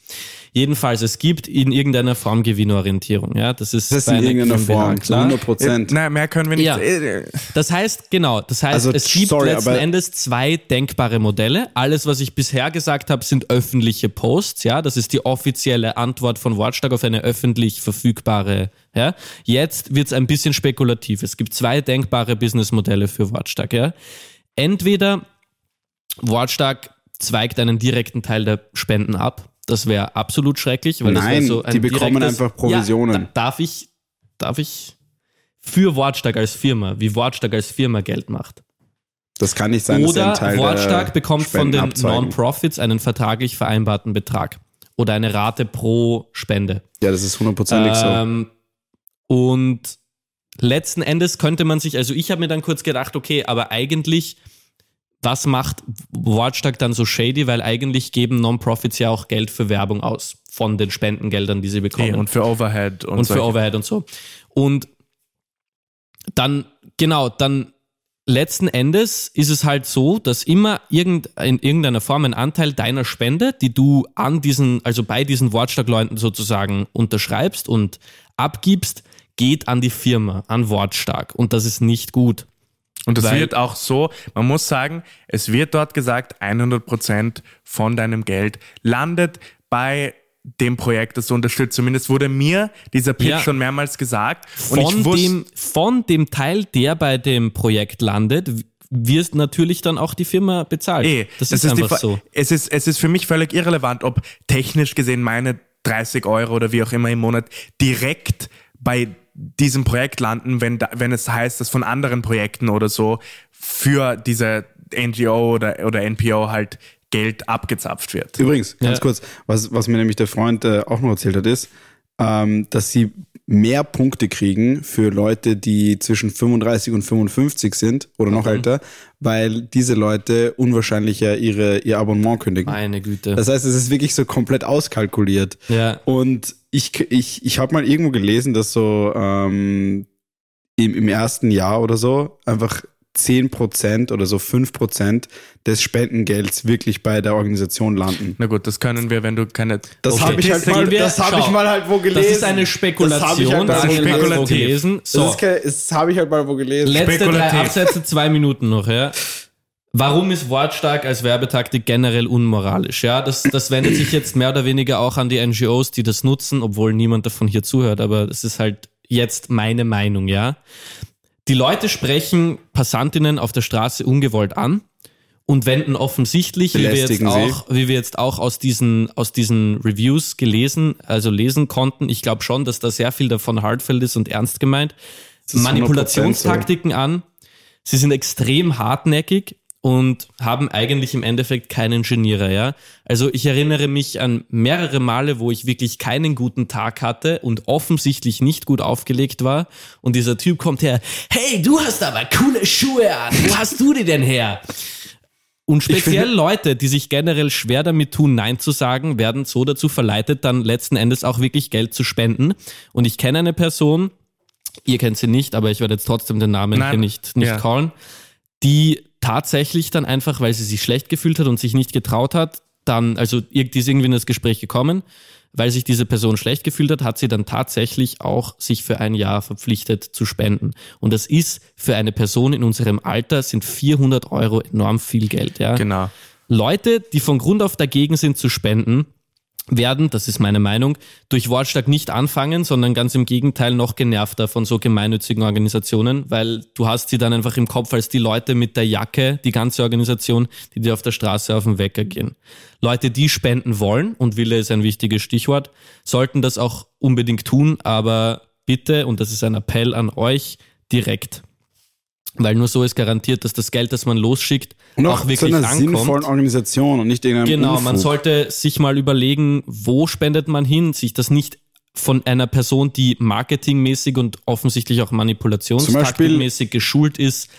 Jedenfalls, es gibt in irgendeiner Form Gewinnorientierung. Ja, das ist, Das ist bei in einer irgendeiner GmbH, Form, klar. 100 Prozent. Naja, mehr können wir nicht. Ja. Das heißt, genau, das heißt, Also, es gibt sorry, letzten Endes zwei denkbare Modelle. Alles, was ich bisher gesagt habe, sind öffentliche Posts, ja. Das ist die offizielle Antwort von Wortstag auf eine öffentlich verfügbare, ja. Jetzt wird's ein bisschen spekulativ. Es gibt zwei denkbare Businessmodelle für Wortstag, ja. Entweder Wortstag zweigt einen direkten Teil der Spenden ab. Das wäre absolut schrecklich, weil das Nein, wäre so ein die bekommen direktes, einfach Provisionen. Ja, da, darf ich, darf ich für Wortstag als Firma, wie Wortstag als Firma Geld macht. Das kann nicht sein, dass sie einen Oder Teil Wortstag der bekommt von den. Non-Profits einen vertraglich vereinbarten Betrag oder eine Rate pro Spende. Ja, das ist hundertprozentig so. Ähm, und letzten Endes könnte man sich, also ich habe mir dann kurz gedacht, okay, aber eigentlich, was macht Wortstag dann so shady? Weil eigentlich geben Non-Profits ja auch Geld für Werbung aus von den Spendengeldern, die sie bekommen und für Overhead und, und für Overhead und so. Und dann, genau, dann letzten Endes ist es halt so, dass immer irgend, in irgendeiner Form ein Anteil deiner Spende, die du an diesen, also bei diesen Wortstark-Leuten sozusagen unterschreibst und abgibst, geht an die Firma, an Wortstark. Und das ist nicht gut. Und das Weil- wird auch so, man muss sagen, es wird dort gesagt, 100% von deinem Geld landet bei dem Projekt, das du unterstützt. Zumindest wurde mir dieser Pitch Ja. schon mehrmals gesagt. Und Von wusste, dem, von dem Teil, der bei dem Projekt landet, wirst natürlich dann auch die Firma bezahlt. Eh, das, ist, die einfach so. Es ist, es ist für mich völlig irrelevant, ob technisch gesehen meine 30 Euro oder wie auch immer im Monat direkt bei diesem Projekt landen, wenn, da, wenn es heißt, dass von anderen Projekten oder so für diese NGO oder, oder NPO halt Geld abgezapft wird. Übrigens, ganz Ja. kurz, was, was mir nämlich der Freund äh, auch noch erzählt hat, ist, ähm, dass sie mehr Punkte kriegen für Leute, die zwischen 35 und 55 sind oder Mhm. noch älter, weil diese Leute unwahrscheinlicher ihre, ihr Abonnement kündigen. Meine Güte. Das heißt, es ist wirklich so komplett auskalkuliert. ja. Und ich, ich, ich habe mal irgendwo gelesen, dass so ähm, im, im ersten Jahr oder so einfach 10% oder so 5% des Spendengelds wirklich bei der Organisation landen. Na gut, das können wir, wenn du keine. Das Okay, habe ich halt gehen mal, wir- das habe ich mal halt wo gelesen. Das ist eine Das Spekulation. habe ich halt mal das ist wo gelesen. Das, So, das habe ich halt mal wo gelesen. letzte drei. Absätze, zwei Minuten noch, ja. Warum ist Wortstark als Werbetaktik generell unmoralisch? Ja, das, das wendet sich jetzt mehr oder weniger auch an die NGOs, die das nutzen, obwohl niemand davon hier zuhört, aber das ist halt jetzt meine Meinung, ja. Die Leute sprechen Passantinnen auf der Straße ungewollt an und wenden offensichtlich, wie wir, jetzt auch, wie wir jetzt auch aus diesen, aus diesen Reviews gelesen, also lesen konnten, ich glaube schon, dass da sehr viel davon heartfelt ist und ernst gemeint, ist 100% Manipulationstaktiken an. Sie sind extrem hartnäckig und haben eigentlich im Endeffekt keinen Genierer, ja. Also ich erinnere mich an mehrere Male, wo ich wirklich keinen guten Tag hatte und offensichtlich nicht gut aufgelegt war und dieser Typ kommt her, hey, du hast aber coole Schuhe an, wo hast du die denn her? Und speziell Leute, die sich generell schwer damit tun, Nein zu sagen, werden so dazu verleitet, dann letzten Endes auch wirklich Geld zu spenden. Und ich kenne eine Person, ihr kennt sie nicht, aber ich werde jetzt trotzdem den Namen Nein. hier nicht, nicht Ja. callen, die tatsächlich dann einfach, weil sie sich schlecht gefühlt hat und sich nicht getraut hat, dann, also die ist irgendwie in das Gespräch gekommen, weil sich diese Person schlecht gefühlt hat, hat sie dann tatsächlich auch sich für ein Jahr verpflichtet zu spenden. Und das ist für eine Person in unserem Alter sind 400 Euro enorm viel Geld, ja. Genau. Leute, die von Grund auf dagegen sind zu spenden, werden, das ist meine Meinung, durch Wortstark nicht anfangen, sondern ganz im Gegenteil noch genervter von so gemeinnützigen Organisationen, weil du hast sie dann einfach im Kopf als die Leute mit der Jacke, die ganze Organisation, die dir auf der Straße auf den Wecker gehen. Leute, die spenden wollen, und Wille ist ein wichtiges Stichwort, sollten das auch unbedingt tun, aber bitte, und das ist ein Appell an euch, direkt. Weil nur so ist garantiert, dass das Geld, das man losschickt, auch auch, zu wirklich einer ankommt. sinnvollen Organisation und nicht irgendeinem Genau, Unfug. man sollte sich mal überlegen, wo spendet man hin, sich das nicht von einer Person, die marketingmäßig und offensichtlich auch manipulationstaktikmäßig geschult ist,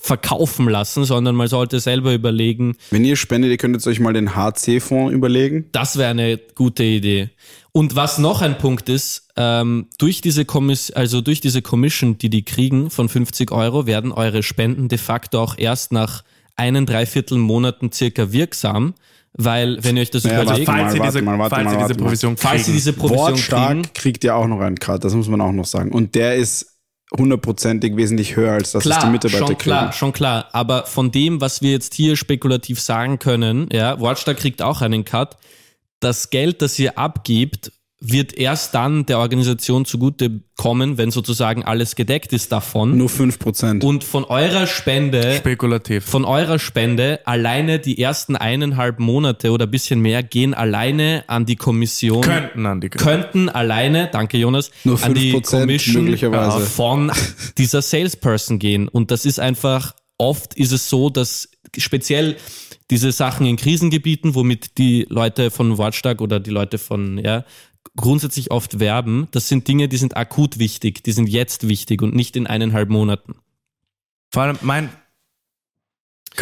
verkaufen lassen, sondern man sollte selber überlegen, Wenn ihr spendet, ihr könntet euch mal den HC-Fonds überlegen. das wäre eine gute Idee. Und was noch ein Punkt ist, ähm, durch diese Kommiss also durch diese Commission, die die kriegen von 50 Euro, werden eure Spenden de facto auch erst nach einen Dreiviertel Monaten circa wirksam, weil wenn ihr euch das Naja, überlegt, Falls sie warte diese, mal, falls mal, diese. Provision kriegen. falls sie diese Provision Wortstark kriegen, kriegt ja auch noch einen Cut, das muss man auch noch sagen. Und der ist hundertprozentig wesentlich höher, als das, was die Mitarbeiter schon kriegen. klar, schon klar. Aber von dem, was wir jetzt hier spekulativ sagen können, ja, Wortstark kriegt auch einen Cut. Das Geld, das ihr abgibt, wird erst dann der Organisation zugute kommen, wenn sozusagen alles gedeckt ist davon. Nur 5%. Und von eurer Spende, Spekulativ. von eurer Spende, alleine die ersten eineinhalb Monate oder bisschen mehr gehen alleine an die Kommission Könnten an die könnten alleine, danke Jonas, Nur an die 5% Commission möglicherweise. von dieser Salesperson gehen. Und das ist einfach, oft ist es so, dass speziell diese Sachen in Krisengebieten, womit die Leute von Wortstark oder die Leute von, ja, grundsätzlich oft werben, das sind Dinge, die sind akut wichtig, die sind jetzt wichtig und nicht in eineinhalb Monaten. Vor allem mein.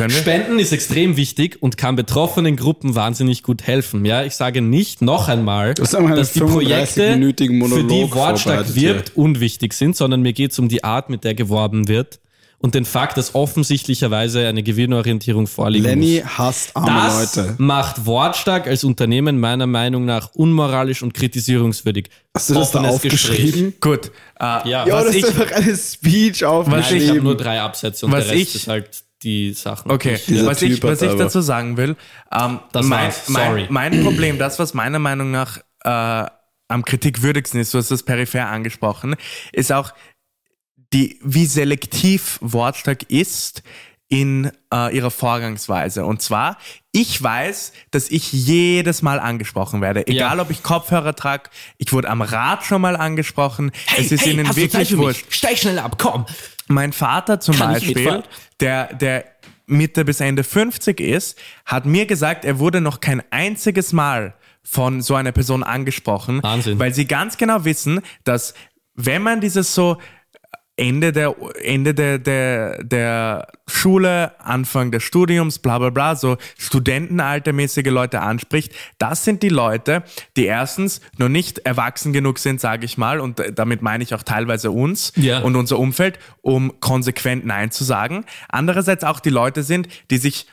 Spenden ist extrem wichtig und kann betroffenen Gruppen wahnsinnig gut helfen. Ja, ich sage nicht noch einmal, Das dass die Projekte, 35-minütigen für die vorbereitet wirbt, unwichtig sind, sondern mir geht es um die Art, mit der geworben wird und den Fakt, dass offensichtlicherweise eine Gewinnorientierung vorliegen Lenny muss. hasst arme Das Leute. macht Wortstark als Unternehmen meiner Meinung nach unmoralisch und kritisierungswürdig. Hast du das da Offenes aufgeschrieben? Gut. Äh, Ja, Ja, was das ich, ist einfach eine Speech Nein, aufgeschrieben. ich habe nur drei Absätze und Was der Rest ich- ist halt die Sachen. Okay, was, ich, Typ was ich dazu sagen will, ähm, Das mein, mein, mein Problem, das, was meiner Meinung nach äh, am kritikwürdigsten ist, du hast das peripher angesprochen, ist auch die, wie selektiv Wortstark ist in äh, ihrer Vorgangsweise. Und zwar, ich weiß, dass ich jedes Mal angesprochen werde. Egal, Ja. ob ich Kopfhörer trage, ich wurde am Rad schon mal angesprochen. es ist ihnen du Zeit wirklich wurscht. Steig schnell ab, komm. Mein Vater zum Kann Beispiel, der, der Mitte bis Ende 50 ist, hat mir gesagt, er wurde noch kein einziges Mal von so einer Person angesprochen, Wahnsinn. weil sie ganz genau wissen, dass wenn man dieses so Ende der Ende der, der, der Schule, Anfang des Studiums, bla bla bla, so studentenaltermäßige Leute anspricht, das sind die Leute, die erstens noch nicht erwachsen genug sind, sage ich mal, und damit meine ich auch teilweise uns Ja. und unser Umfeld, um konsequent Nein zu sagen. Andererseits auch die Leute sind, die sich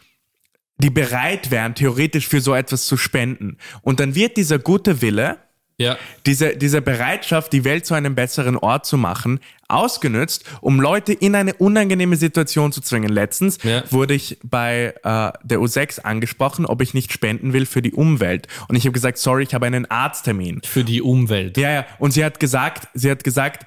die bereit wären, theoretisch für so etwas zu spenden. Und dann wird dieser gute Wille, Ja. diese, diese Bereitschaft, die Welt zu einem besseren Ort zu machen, ausgenützt, um Leute in eine unangenehme Situation zu zwingen. Letztens Ja. wurde ich bei äh, der U6 angesprochen, ob ich nicht spenden will für die Umwelt. Und ich habe gesagt, sorry, ich habe einen Arzttermin. Für die Umwelt. Ja, ja. Und sie hat gesagt, sie hat gesagt,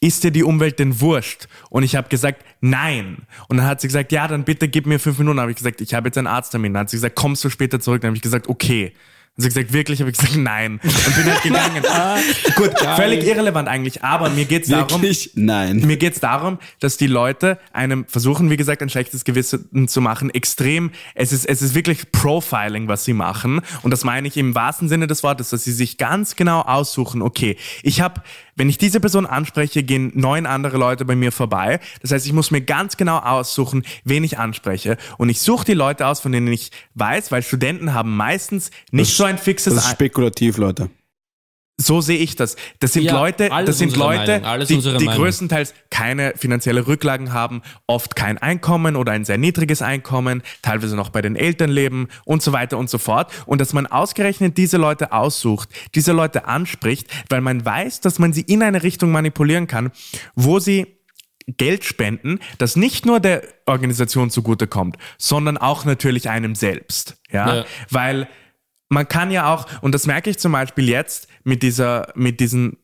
ist dir die Umwelt denn wurscht? Und ich habe gesagt, nein. Und dann hat sie gesagt, ja, dann bitte gib mir fünf Minuten. Dann habe ich gesagt, ich habe jetzt einen Arzttermin. Dann hat sie gesagt, kommst du später zurück? Dann habe ich gesagt, okay. Hat sie gesagt, wirklich? Habe ich gesagt, nein. Und bin halt gegangen. ah, gut, völlig irrelevant eigentlich. Aber mir geht's darum, Wirklich? Nein. mir geht's darum, dass die Leute einem versuchen, wie gesagt, ein schlechtes Gewissen zu machen. Extrem, es ist, es ist wirklich Profiling, was sie machen. Und das meine ich im wahrsten Sinne des Wortes, dass sie sich ganz genau aussuchen, okay, ich habe, wenn ich diese Person anspreche, gehen neun andere Leute bei mir vorbei. Das heißt, ich muss mir ganz genau aussuchen, wen ich anspreche. Und ich suche die Leute aus, von denen ich weiß, weil Studenten haben meistens nicht so ein fixes Das ist spekulativ, Leute. So sehe ich das. Das sind Ja, Leute, das sind Leute, die, die größtenteils keine finanzielle Rücklagen haben, oft kein Einkommen oder ein sehr niedriges Einkommen, teilweise noch bei den Eltern leben und so weiter und so fort. Und dass man ausgerechnet diese Leute aussucht, diese Leute anspricht, weil man weiß, dass man sie in eine Richtung manipulieren kann, wo sie Geld spenden, das nicht nur der Organisation zugutekommt, sondern auch natürlich einem selbst. Ja, Ja. weil man kann ja auch, und das merke ich zum Beispiel jetzt mit dieser, mit diesen,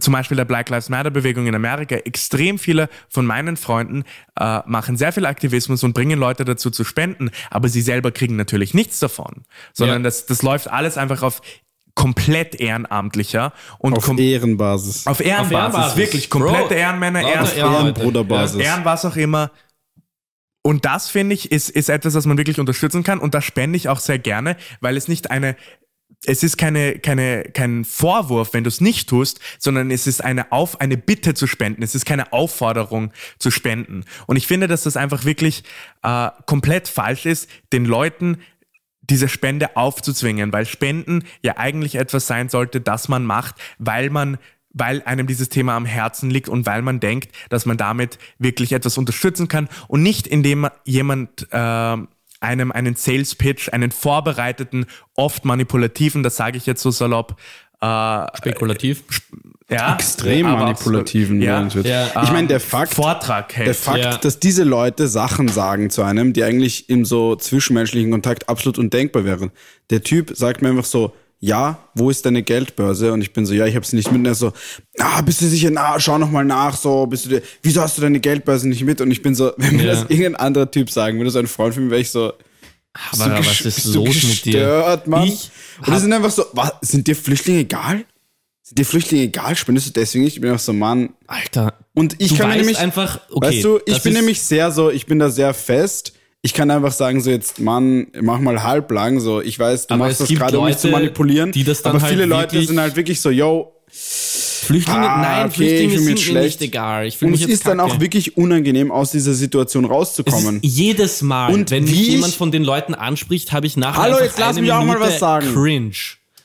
zum Beispiel der Black Lives Matter Bewegung in Amerika, extrem viele von meinen Freunden äh, machen sehr viel Aktivismus und bringen Leute dazu zu spenden, aber sie selber kriegen natürlich nichts davon, sondern Ja. das, das läuft alles einfach auf komplett ehrenamtlicher und Auf kom Ehrenbasis. auf Ehrenbasis, Auf Ehrenbasis. wirklich komplette Bro, Ehrenmänner. Ehrenbruderbasis. Ehren, was auch immer. Und das finde ich ist, ist etwas, was man wirklich unterstützen kann. Und das spende ich auch sehr gerne, weil es nicht eine, es ist keine, keine, kein Vorwurf, wenn du es nicht tust, sondern es ist eine Auf, eine Bitte zu spenden. Es ist keine Aufforderung zu spenden. Und ich finde, dass das einfach wirklich äh, komplett falsch ist, den Leuten diese Spende aufzuzwingen, weil Spenden ja eigentlich etwas sein sollte, das man macht, weil man weil einem dieses Thema am Herzen liegt und weil man denkt, dass man damit wirklich etwas unterstützen kann und nicht indem jemand äh, einem einen Sales Pitch, einen vorbereiteten, oft manipulativen, das sage ich jetzt so salopp, äh, Spekulativ. ja, Extrem manipulativen. ja. Ja. Ich meine, der Fakt, Vortrag hält. der Fakt, Ja. dass diese Leute Sachen sagen zu einem, die eigentlich im so zwischenmenschlichen Kontakt absolut undenkbar wären. Der Typ sagt mir einfach so, ja, wo ist deine Geldbörse? Und ich bin so, ja, ich habe sie nicht mit. Und er so, ah, bist du sicher? Na, schau noch mal nach. So, bist du dir, wieso hast du deine Geldbörse nicht mit? Und ich bin so, wenn mir Ja. das irgendein anderer Typ sagen würde, so ein Freund von mir, wäre ich so, Aber du was ist los mit dir? gestört, Mann? Ich Und die sind einfach so, was, sind dir Flüchtlinge egal? Sind dir Flüchtlinge egal? Spendest du deswegen nicht? Ich bin einfach so, Mann. Alter. Und ich du kann nämlich, einfach, okay. weißt du, ich bin nämlich sehr so, ich bin da sehr fest. Ich kann einfach sagen, so jetzt, Mann, mach mal halblang, so, ich weiß, du Aber machst das gerade, um mich zu manipulieren. die das dann aber halt viele Leute sind halt wirklich so, yo, Flüchtlinge, Ah, nein, okay, Flüchtlinge sind mich mir schlecht. nicht egal. Ich und es ist dann auch wirklich unangenehm, aus dieser Situation rauszukommen. jedes Mal, Und wenn mich ich- jemand von den Leuten anspricht, habe ich nachher Hallo, jetzt lass mich auch mal was sagen. Cringe.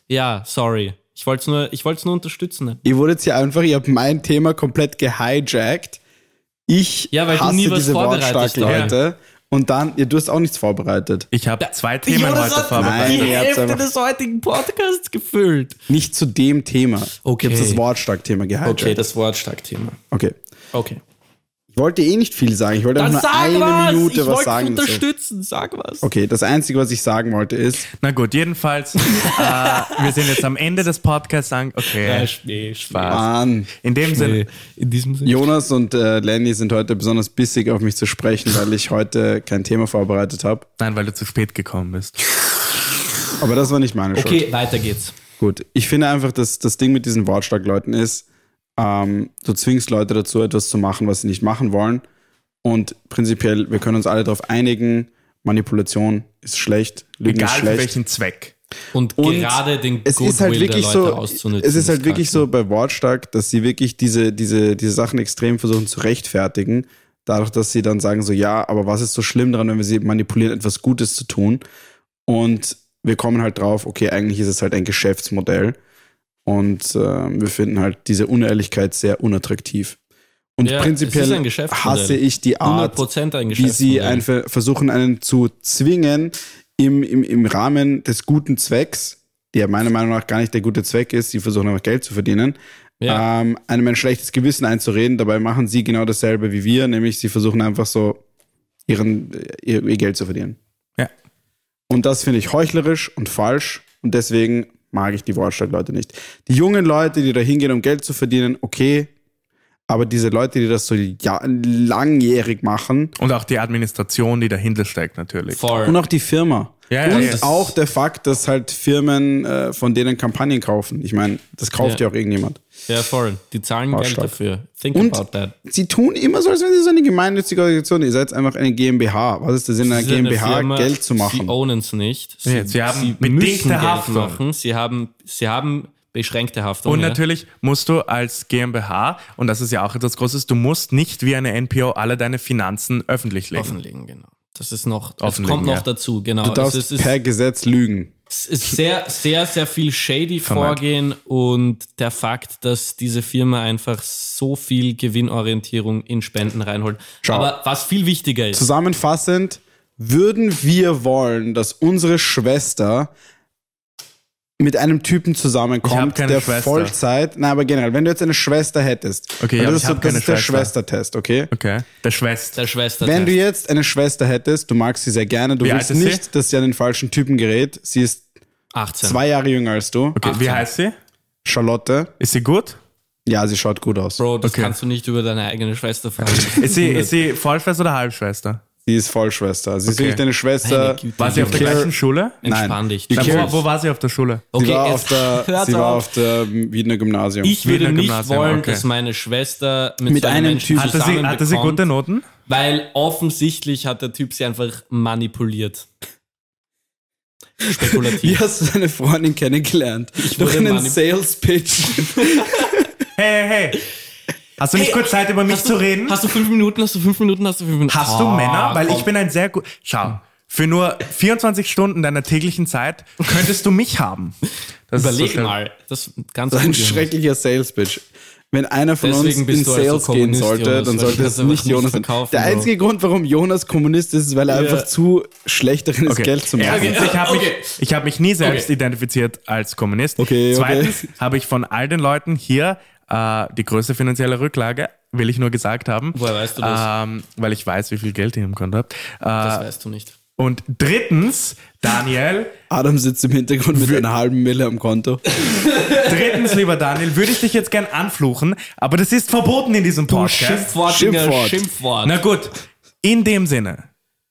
Ja, sorry. Ich wollte es nur, ich nur unterstützen. Ihr wurdet hier einfach, ihr habt mein Thema komplett gehijackt. Ich Ja, hasse diese wortstarken Leute. Und dann, ja, du hast auch nichts vorbereitet. Ich habe zwei Themen Jonas heute hat vorbereitet. die ihr Hälfte des heutigen Podcasts gefüllt. Nicht zu dem Thema. Okay. Ich habe das wortstark-Thema gehalten. Okay, das Wortstark-Thema. Okay. Okay. Ich wollte eh nicht viel sagen. Ich wollte Dann einfach nur eine was! Minute ich was wollte sagen. dazu. unterstützen, sag was. Okay, das Einzige, was ich sagen wollte, ist, Na gut, jedenfalls, äh, wir sind jetzt am Ende des Podcasts an. Okay, Ja, Schnee, Spaß. Mann, in dem Sinne. In diesem Sinne. Jonas und äh, Lenny sind heute besonders bissig auf mich zu sprechen, weil ich heute kein Thema vorbereitet habe. nein, weil du zu spät gekommen bist. Aber das war nicht meine Schuld. Okay, weiter geht's. Gut, ich finde einfach, dass das Ding mit diesen Wortstark-Leuten ist, ähm, du zwingst Leute dazu, etwas zu machen, was sie nicht machen wollen. Und prinzipiell, wir können uns alle darauf einigen, Manipulation ist schlecht, Lügen Egal ist für schlecht. welchen Zweck. Und, Und gerade den es ist halt Goodwill der wirklich Leute so, auszunutzen. es ist halt wirklich so bei Wortstark, dass sie wirklich diese, diese, diese Sachen extrem versuchen zu rechtfertigen, dadurch, dass sie dann sagen so, ja, aber was ist so schlimm daran, wenn wir sie manipulieren, etwas Gutes zu tun? Und wir kommen halt drauf, okay, eigentlich ist es halt ein Geschäftsmodell und äh, wir finden halt diese Unehrlichkeit sehr unattraktiv. Und Ja, prinzipiell hasse ich die Art, 100% ein wie sie einfach versuchen, einen zu zwingen, im, im, im Rahmen des guten Zwecks, der meiner Meinung nach gar nicht der gute Zweck ist, sie versuchen einfach Geld zu verdienen, Ja. ähm, einem ein schlechtes Gewissen einzureden. Dabei machen sie genau dasselbe wie wir, nämlich sie versuchen einfach so ihren, ihr, ihr Geld zu verdienen. Ja. Und das finde ich heuchlerisch und falsch und deswegen mag ich die Wortstadt-Leute nicht. Die jungen Leute, die da hingehen, um Geld zu verdienen, okay, aber diese Leute, die das so ja, langjährig machen, Und auch die Administration, die dahinter steckt, natürlich. Voll. und auch die Firma. Ja, ja, und ja. auch der Fakt, dass halt Firmen äh, von denen Kampagnen kaufen. Ich meine, das kauft ja. Ja. auch irgendjemand. Ja, voll. Die zahlen Geld Arschloch. dafür. Think Und about that. sie tun immer so, als wenn sie so eine gemeinnützige Organisation Ihr seid einfach eine GmbH. Was ist der Sinn einer Sie sind eine GmbH, Firma, Geld zu Sie machen? ownen es nicht. Sie, Ja, sie haben sie bedingte Geld Haftung. machen. Sie haben, sie haben beschränkte Haftung. Und ja. natürlich musst du als GmbH, und das ist ja auch etwas Großes, du musst nicht wie eine NPO alle deine Finanzen öffentlich legen. offenlegen, genau. Das ist noch, das kommt noch ja. dazu, genau. Du darfst es ist, per Gesetz lügen. Es ist sehr, sehr, sehr viel shady Vermeint. Vorgehen und der Fakt, dass diese Firma einfach so viel Gewinnorientierung in Spenden reinholt. Schau. Aber was viel wichtiger ist, Zusammenfassend, würden wir wollen, dass unsere Schwester mit einem Typen zusammenkommt, keine der Schwester. Vollzeit, na aber generell, wenn du jetzt eine Schwester hättest, Okay, ja, das ist, so, das keine ist der Schwester. Schwestertest, okay? Okay. Der Schwester. der Schwester. Wenn du jetzt eine Schwester hättest, du magst sie sehr gerne, du Wie willst ist sie? nicht, dass sie an den falschen Typen gerät. Sie ist 18. zwei Jahre jünger als du. Okay, wie 18. heißt sie? Charlotte. Ist sie gut? Ja, sie schaut gut aus. Bro, das Okay. kannst du nicht über deine eigene Schwester fragen. Ist sie, ist sie Vollschwester oder Halbschwester? Sie ist Vollschwester. Sie ist wirklich deine Schwester. War sie auf der gleichen Schule? Entspann Nein. dich. Na, care- wo, wo war sie auf der Schule? Sie Okay, war, jetzt auf der, hört's sie war auf. auf der Wiener Gymnasium. Ich würde Wiener nicht Gymnasium, wollen, okay. dass meine Schwester mit, Mit so einem einem Menschen Typ- Hatte sie, zusammenbekommt, hatte sie gute Noten? weil offensichtlich hat der Typ sie einfach manipuliert. Wie Spekulativ. hast du deine Freundin kennengelernt? Durch wurde einen manip- Sales Pitch. Hey, hey, hey. Hast du nicht kurz Zeit, über mich Hast zu du- reden? Hast du fünf Minuten? Hast du fünf Minuten? Hast du fünf Minuten? Hast du Ah, Männer? Weil komm. ich bin ein sehr gut. Schau, für nur 24 Stunden deiner täglichen Zeit könntest du mich haben. Das ist Überleg so mal. Das ist ganz So ein schrecklicher Sales Pitch. Wenn einer von Deswegen uns in du also Sales gehen Kommunist, sollte, Jonas, dann sollte du es nicht Jonas sein. verkaufen, Der einzige Grund, warum Jonas Kommunist ist, ist, weil er Ja. einfach zu schlecht darin ist, Okay. Geld zu machen. Erstens, ich habe Okay. mich, ich hab mich nie selbst Okay. identifiziert als Kommunist. Okay, okay. Zweitens habe ich von all den Leuten hier äh, die größte finanzielle Rücklage, will ich nur gesagt haben. Woher weißt du das? Ähm, weil ich weiß, wie viel Geld ich im Konto habe. Das Äh, weißt du nicht. und drittens, Daniel, Adam sitzt im Hintergrund mit einer halben Mille am Konto. drittens, lieber Daniel, würde ich dich jetzt gern anfluchen, aber das ist verboten in diesem Du Podcast. Schimpfwort, Digga, Schimpfwort. Schimpfwort. Na gut, in dem Sinne,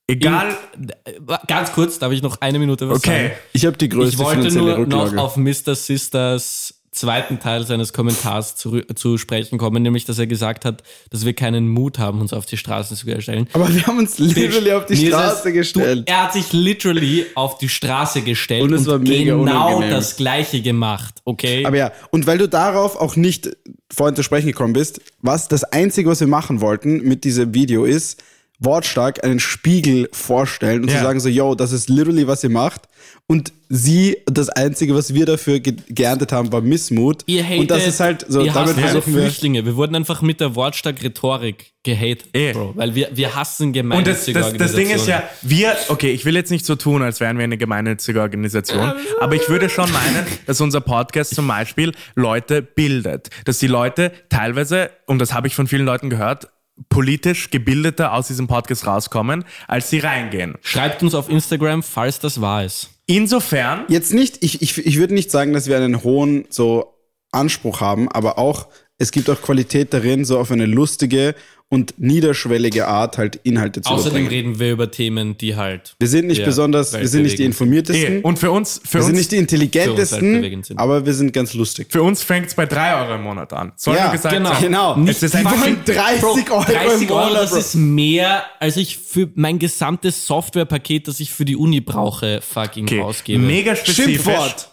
egal, Äh, Ganz kurz, darf ich noch eine Minute was okay, sagen? Ich habe die Ich größte wollte finanzielle nur noch Rücklage. auf Mr. Sisters zweiten Teil seines Kommentars zu, zu sprechen kommen, nämlich, dass er gesagt hat, dass wir keinen Mut haben, uns auf die Straße zu stellen. Aber wir haben uns literally auf die Straße es- gestellt. Du, er hat sich literally auf die Straße gestellt Und und, es war mega genau unangenehm. das Gleiche gemacht, okay? Aber ja, und weil du darauf auch nicht vorhin zu sprechen gekommen bist, was das Einzige, was wir machen wollten mit diesem Video ist, wortstark einen Spiegel vorstellen und Ja. zu sagen so, yo, das ist literally, was ihr macht. Und sie, das Einzige, was wir dafür ge geerntet haben, war Missmut. Ihr hatet, und das ist halt so, ihr damit hasst versuchen wir. Flüchtlinge. Wir wurden einfach mit der wortstark Rhetorik gehatet, Eh. Bro. Weil wir, wir hassen Und das, gemeinnützige das, das Ding ist Organisationen. ja, wir, okay, ich will jetzt nicht so tun, als wären wir eine gemeinnützige Organisation, aber ich würde schon meinen, dass unser Podcast zum Beispiel Leute bildet. Dass die Leute teilweise, und das habe ich von vielen Leuten gehört, politisch gebildeter aus diesem Podcast rauskommen, als sie reingehen. Schreibt uns auf Instagram, falls das wahr ist. Insofern, Jetzt nicht, ich, ich, ich würde nicht sagen, dass wir einen hohen so Anspruch haben, aber auch, es gibt auch Qualität darin, so auf eine lustige und niederschwellige Art halt Inhalte zu Außerdem überbringen. reden wir über Themen, die halt. Wir sind nicht Ja, besonders, wir sind nicht die informiertesten, eh, und für uns, für wir sind uns, nicht die intelligentesten, sind. aber wir sind ganz lustig. für uns fängt es bei 3 Euro im Monat an. Soll Ja, gesagt genau. sein. Genau. Es ist einfach wollen 30 Bro, Euro 30 im Monat, Euro, das Bro. ist mehr, als ich für mein gesamtes Softwarepaket, das ich für die Uni brauche, fucking okay. ausgebe. mega spezifisch. Schimpfwort.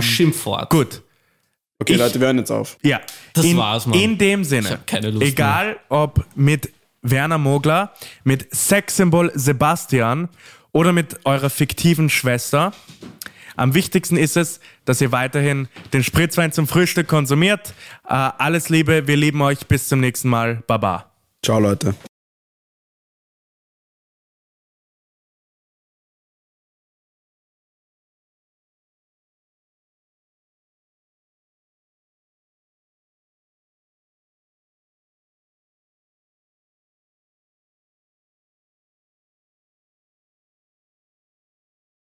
Schimpfwort. Gut. Okay, Ich- Leute, wir hören jetzt auf. Ja, Das in, war's, Mann. In dem Ich Sinne, hab keine Lust egal ob mit Werner Mogler, mit Sexsymbol Sebastian oder mit eurer fiktiven Schwester, am wichtigsten ist es, dass ihr weiterhin den Spritzwein zum Frühstück konsumiert. Äh, alles Liebe, wir lieben euch, bis zum nächsten Mal. Baba. Ciao, Leute.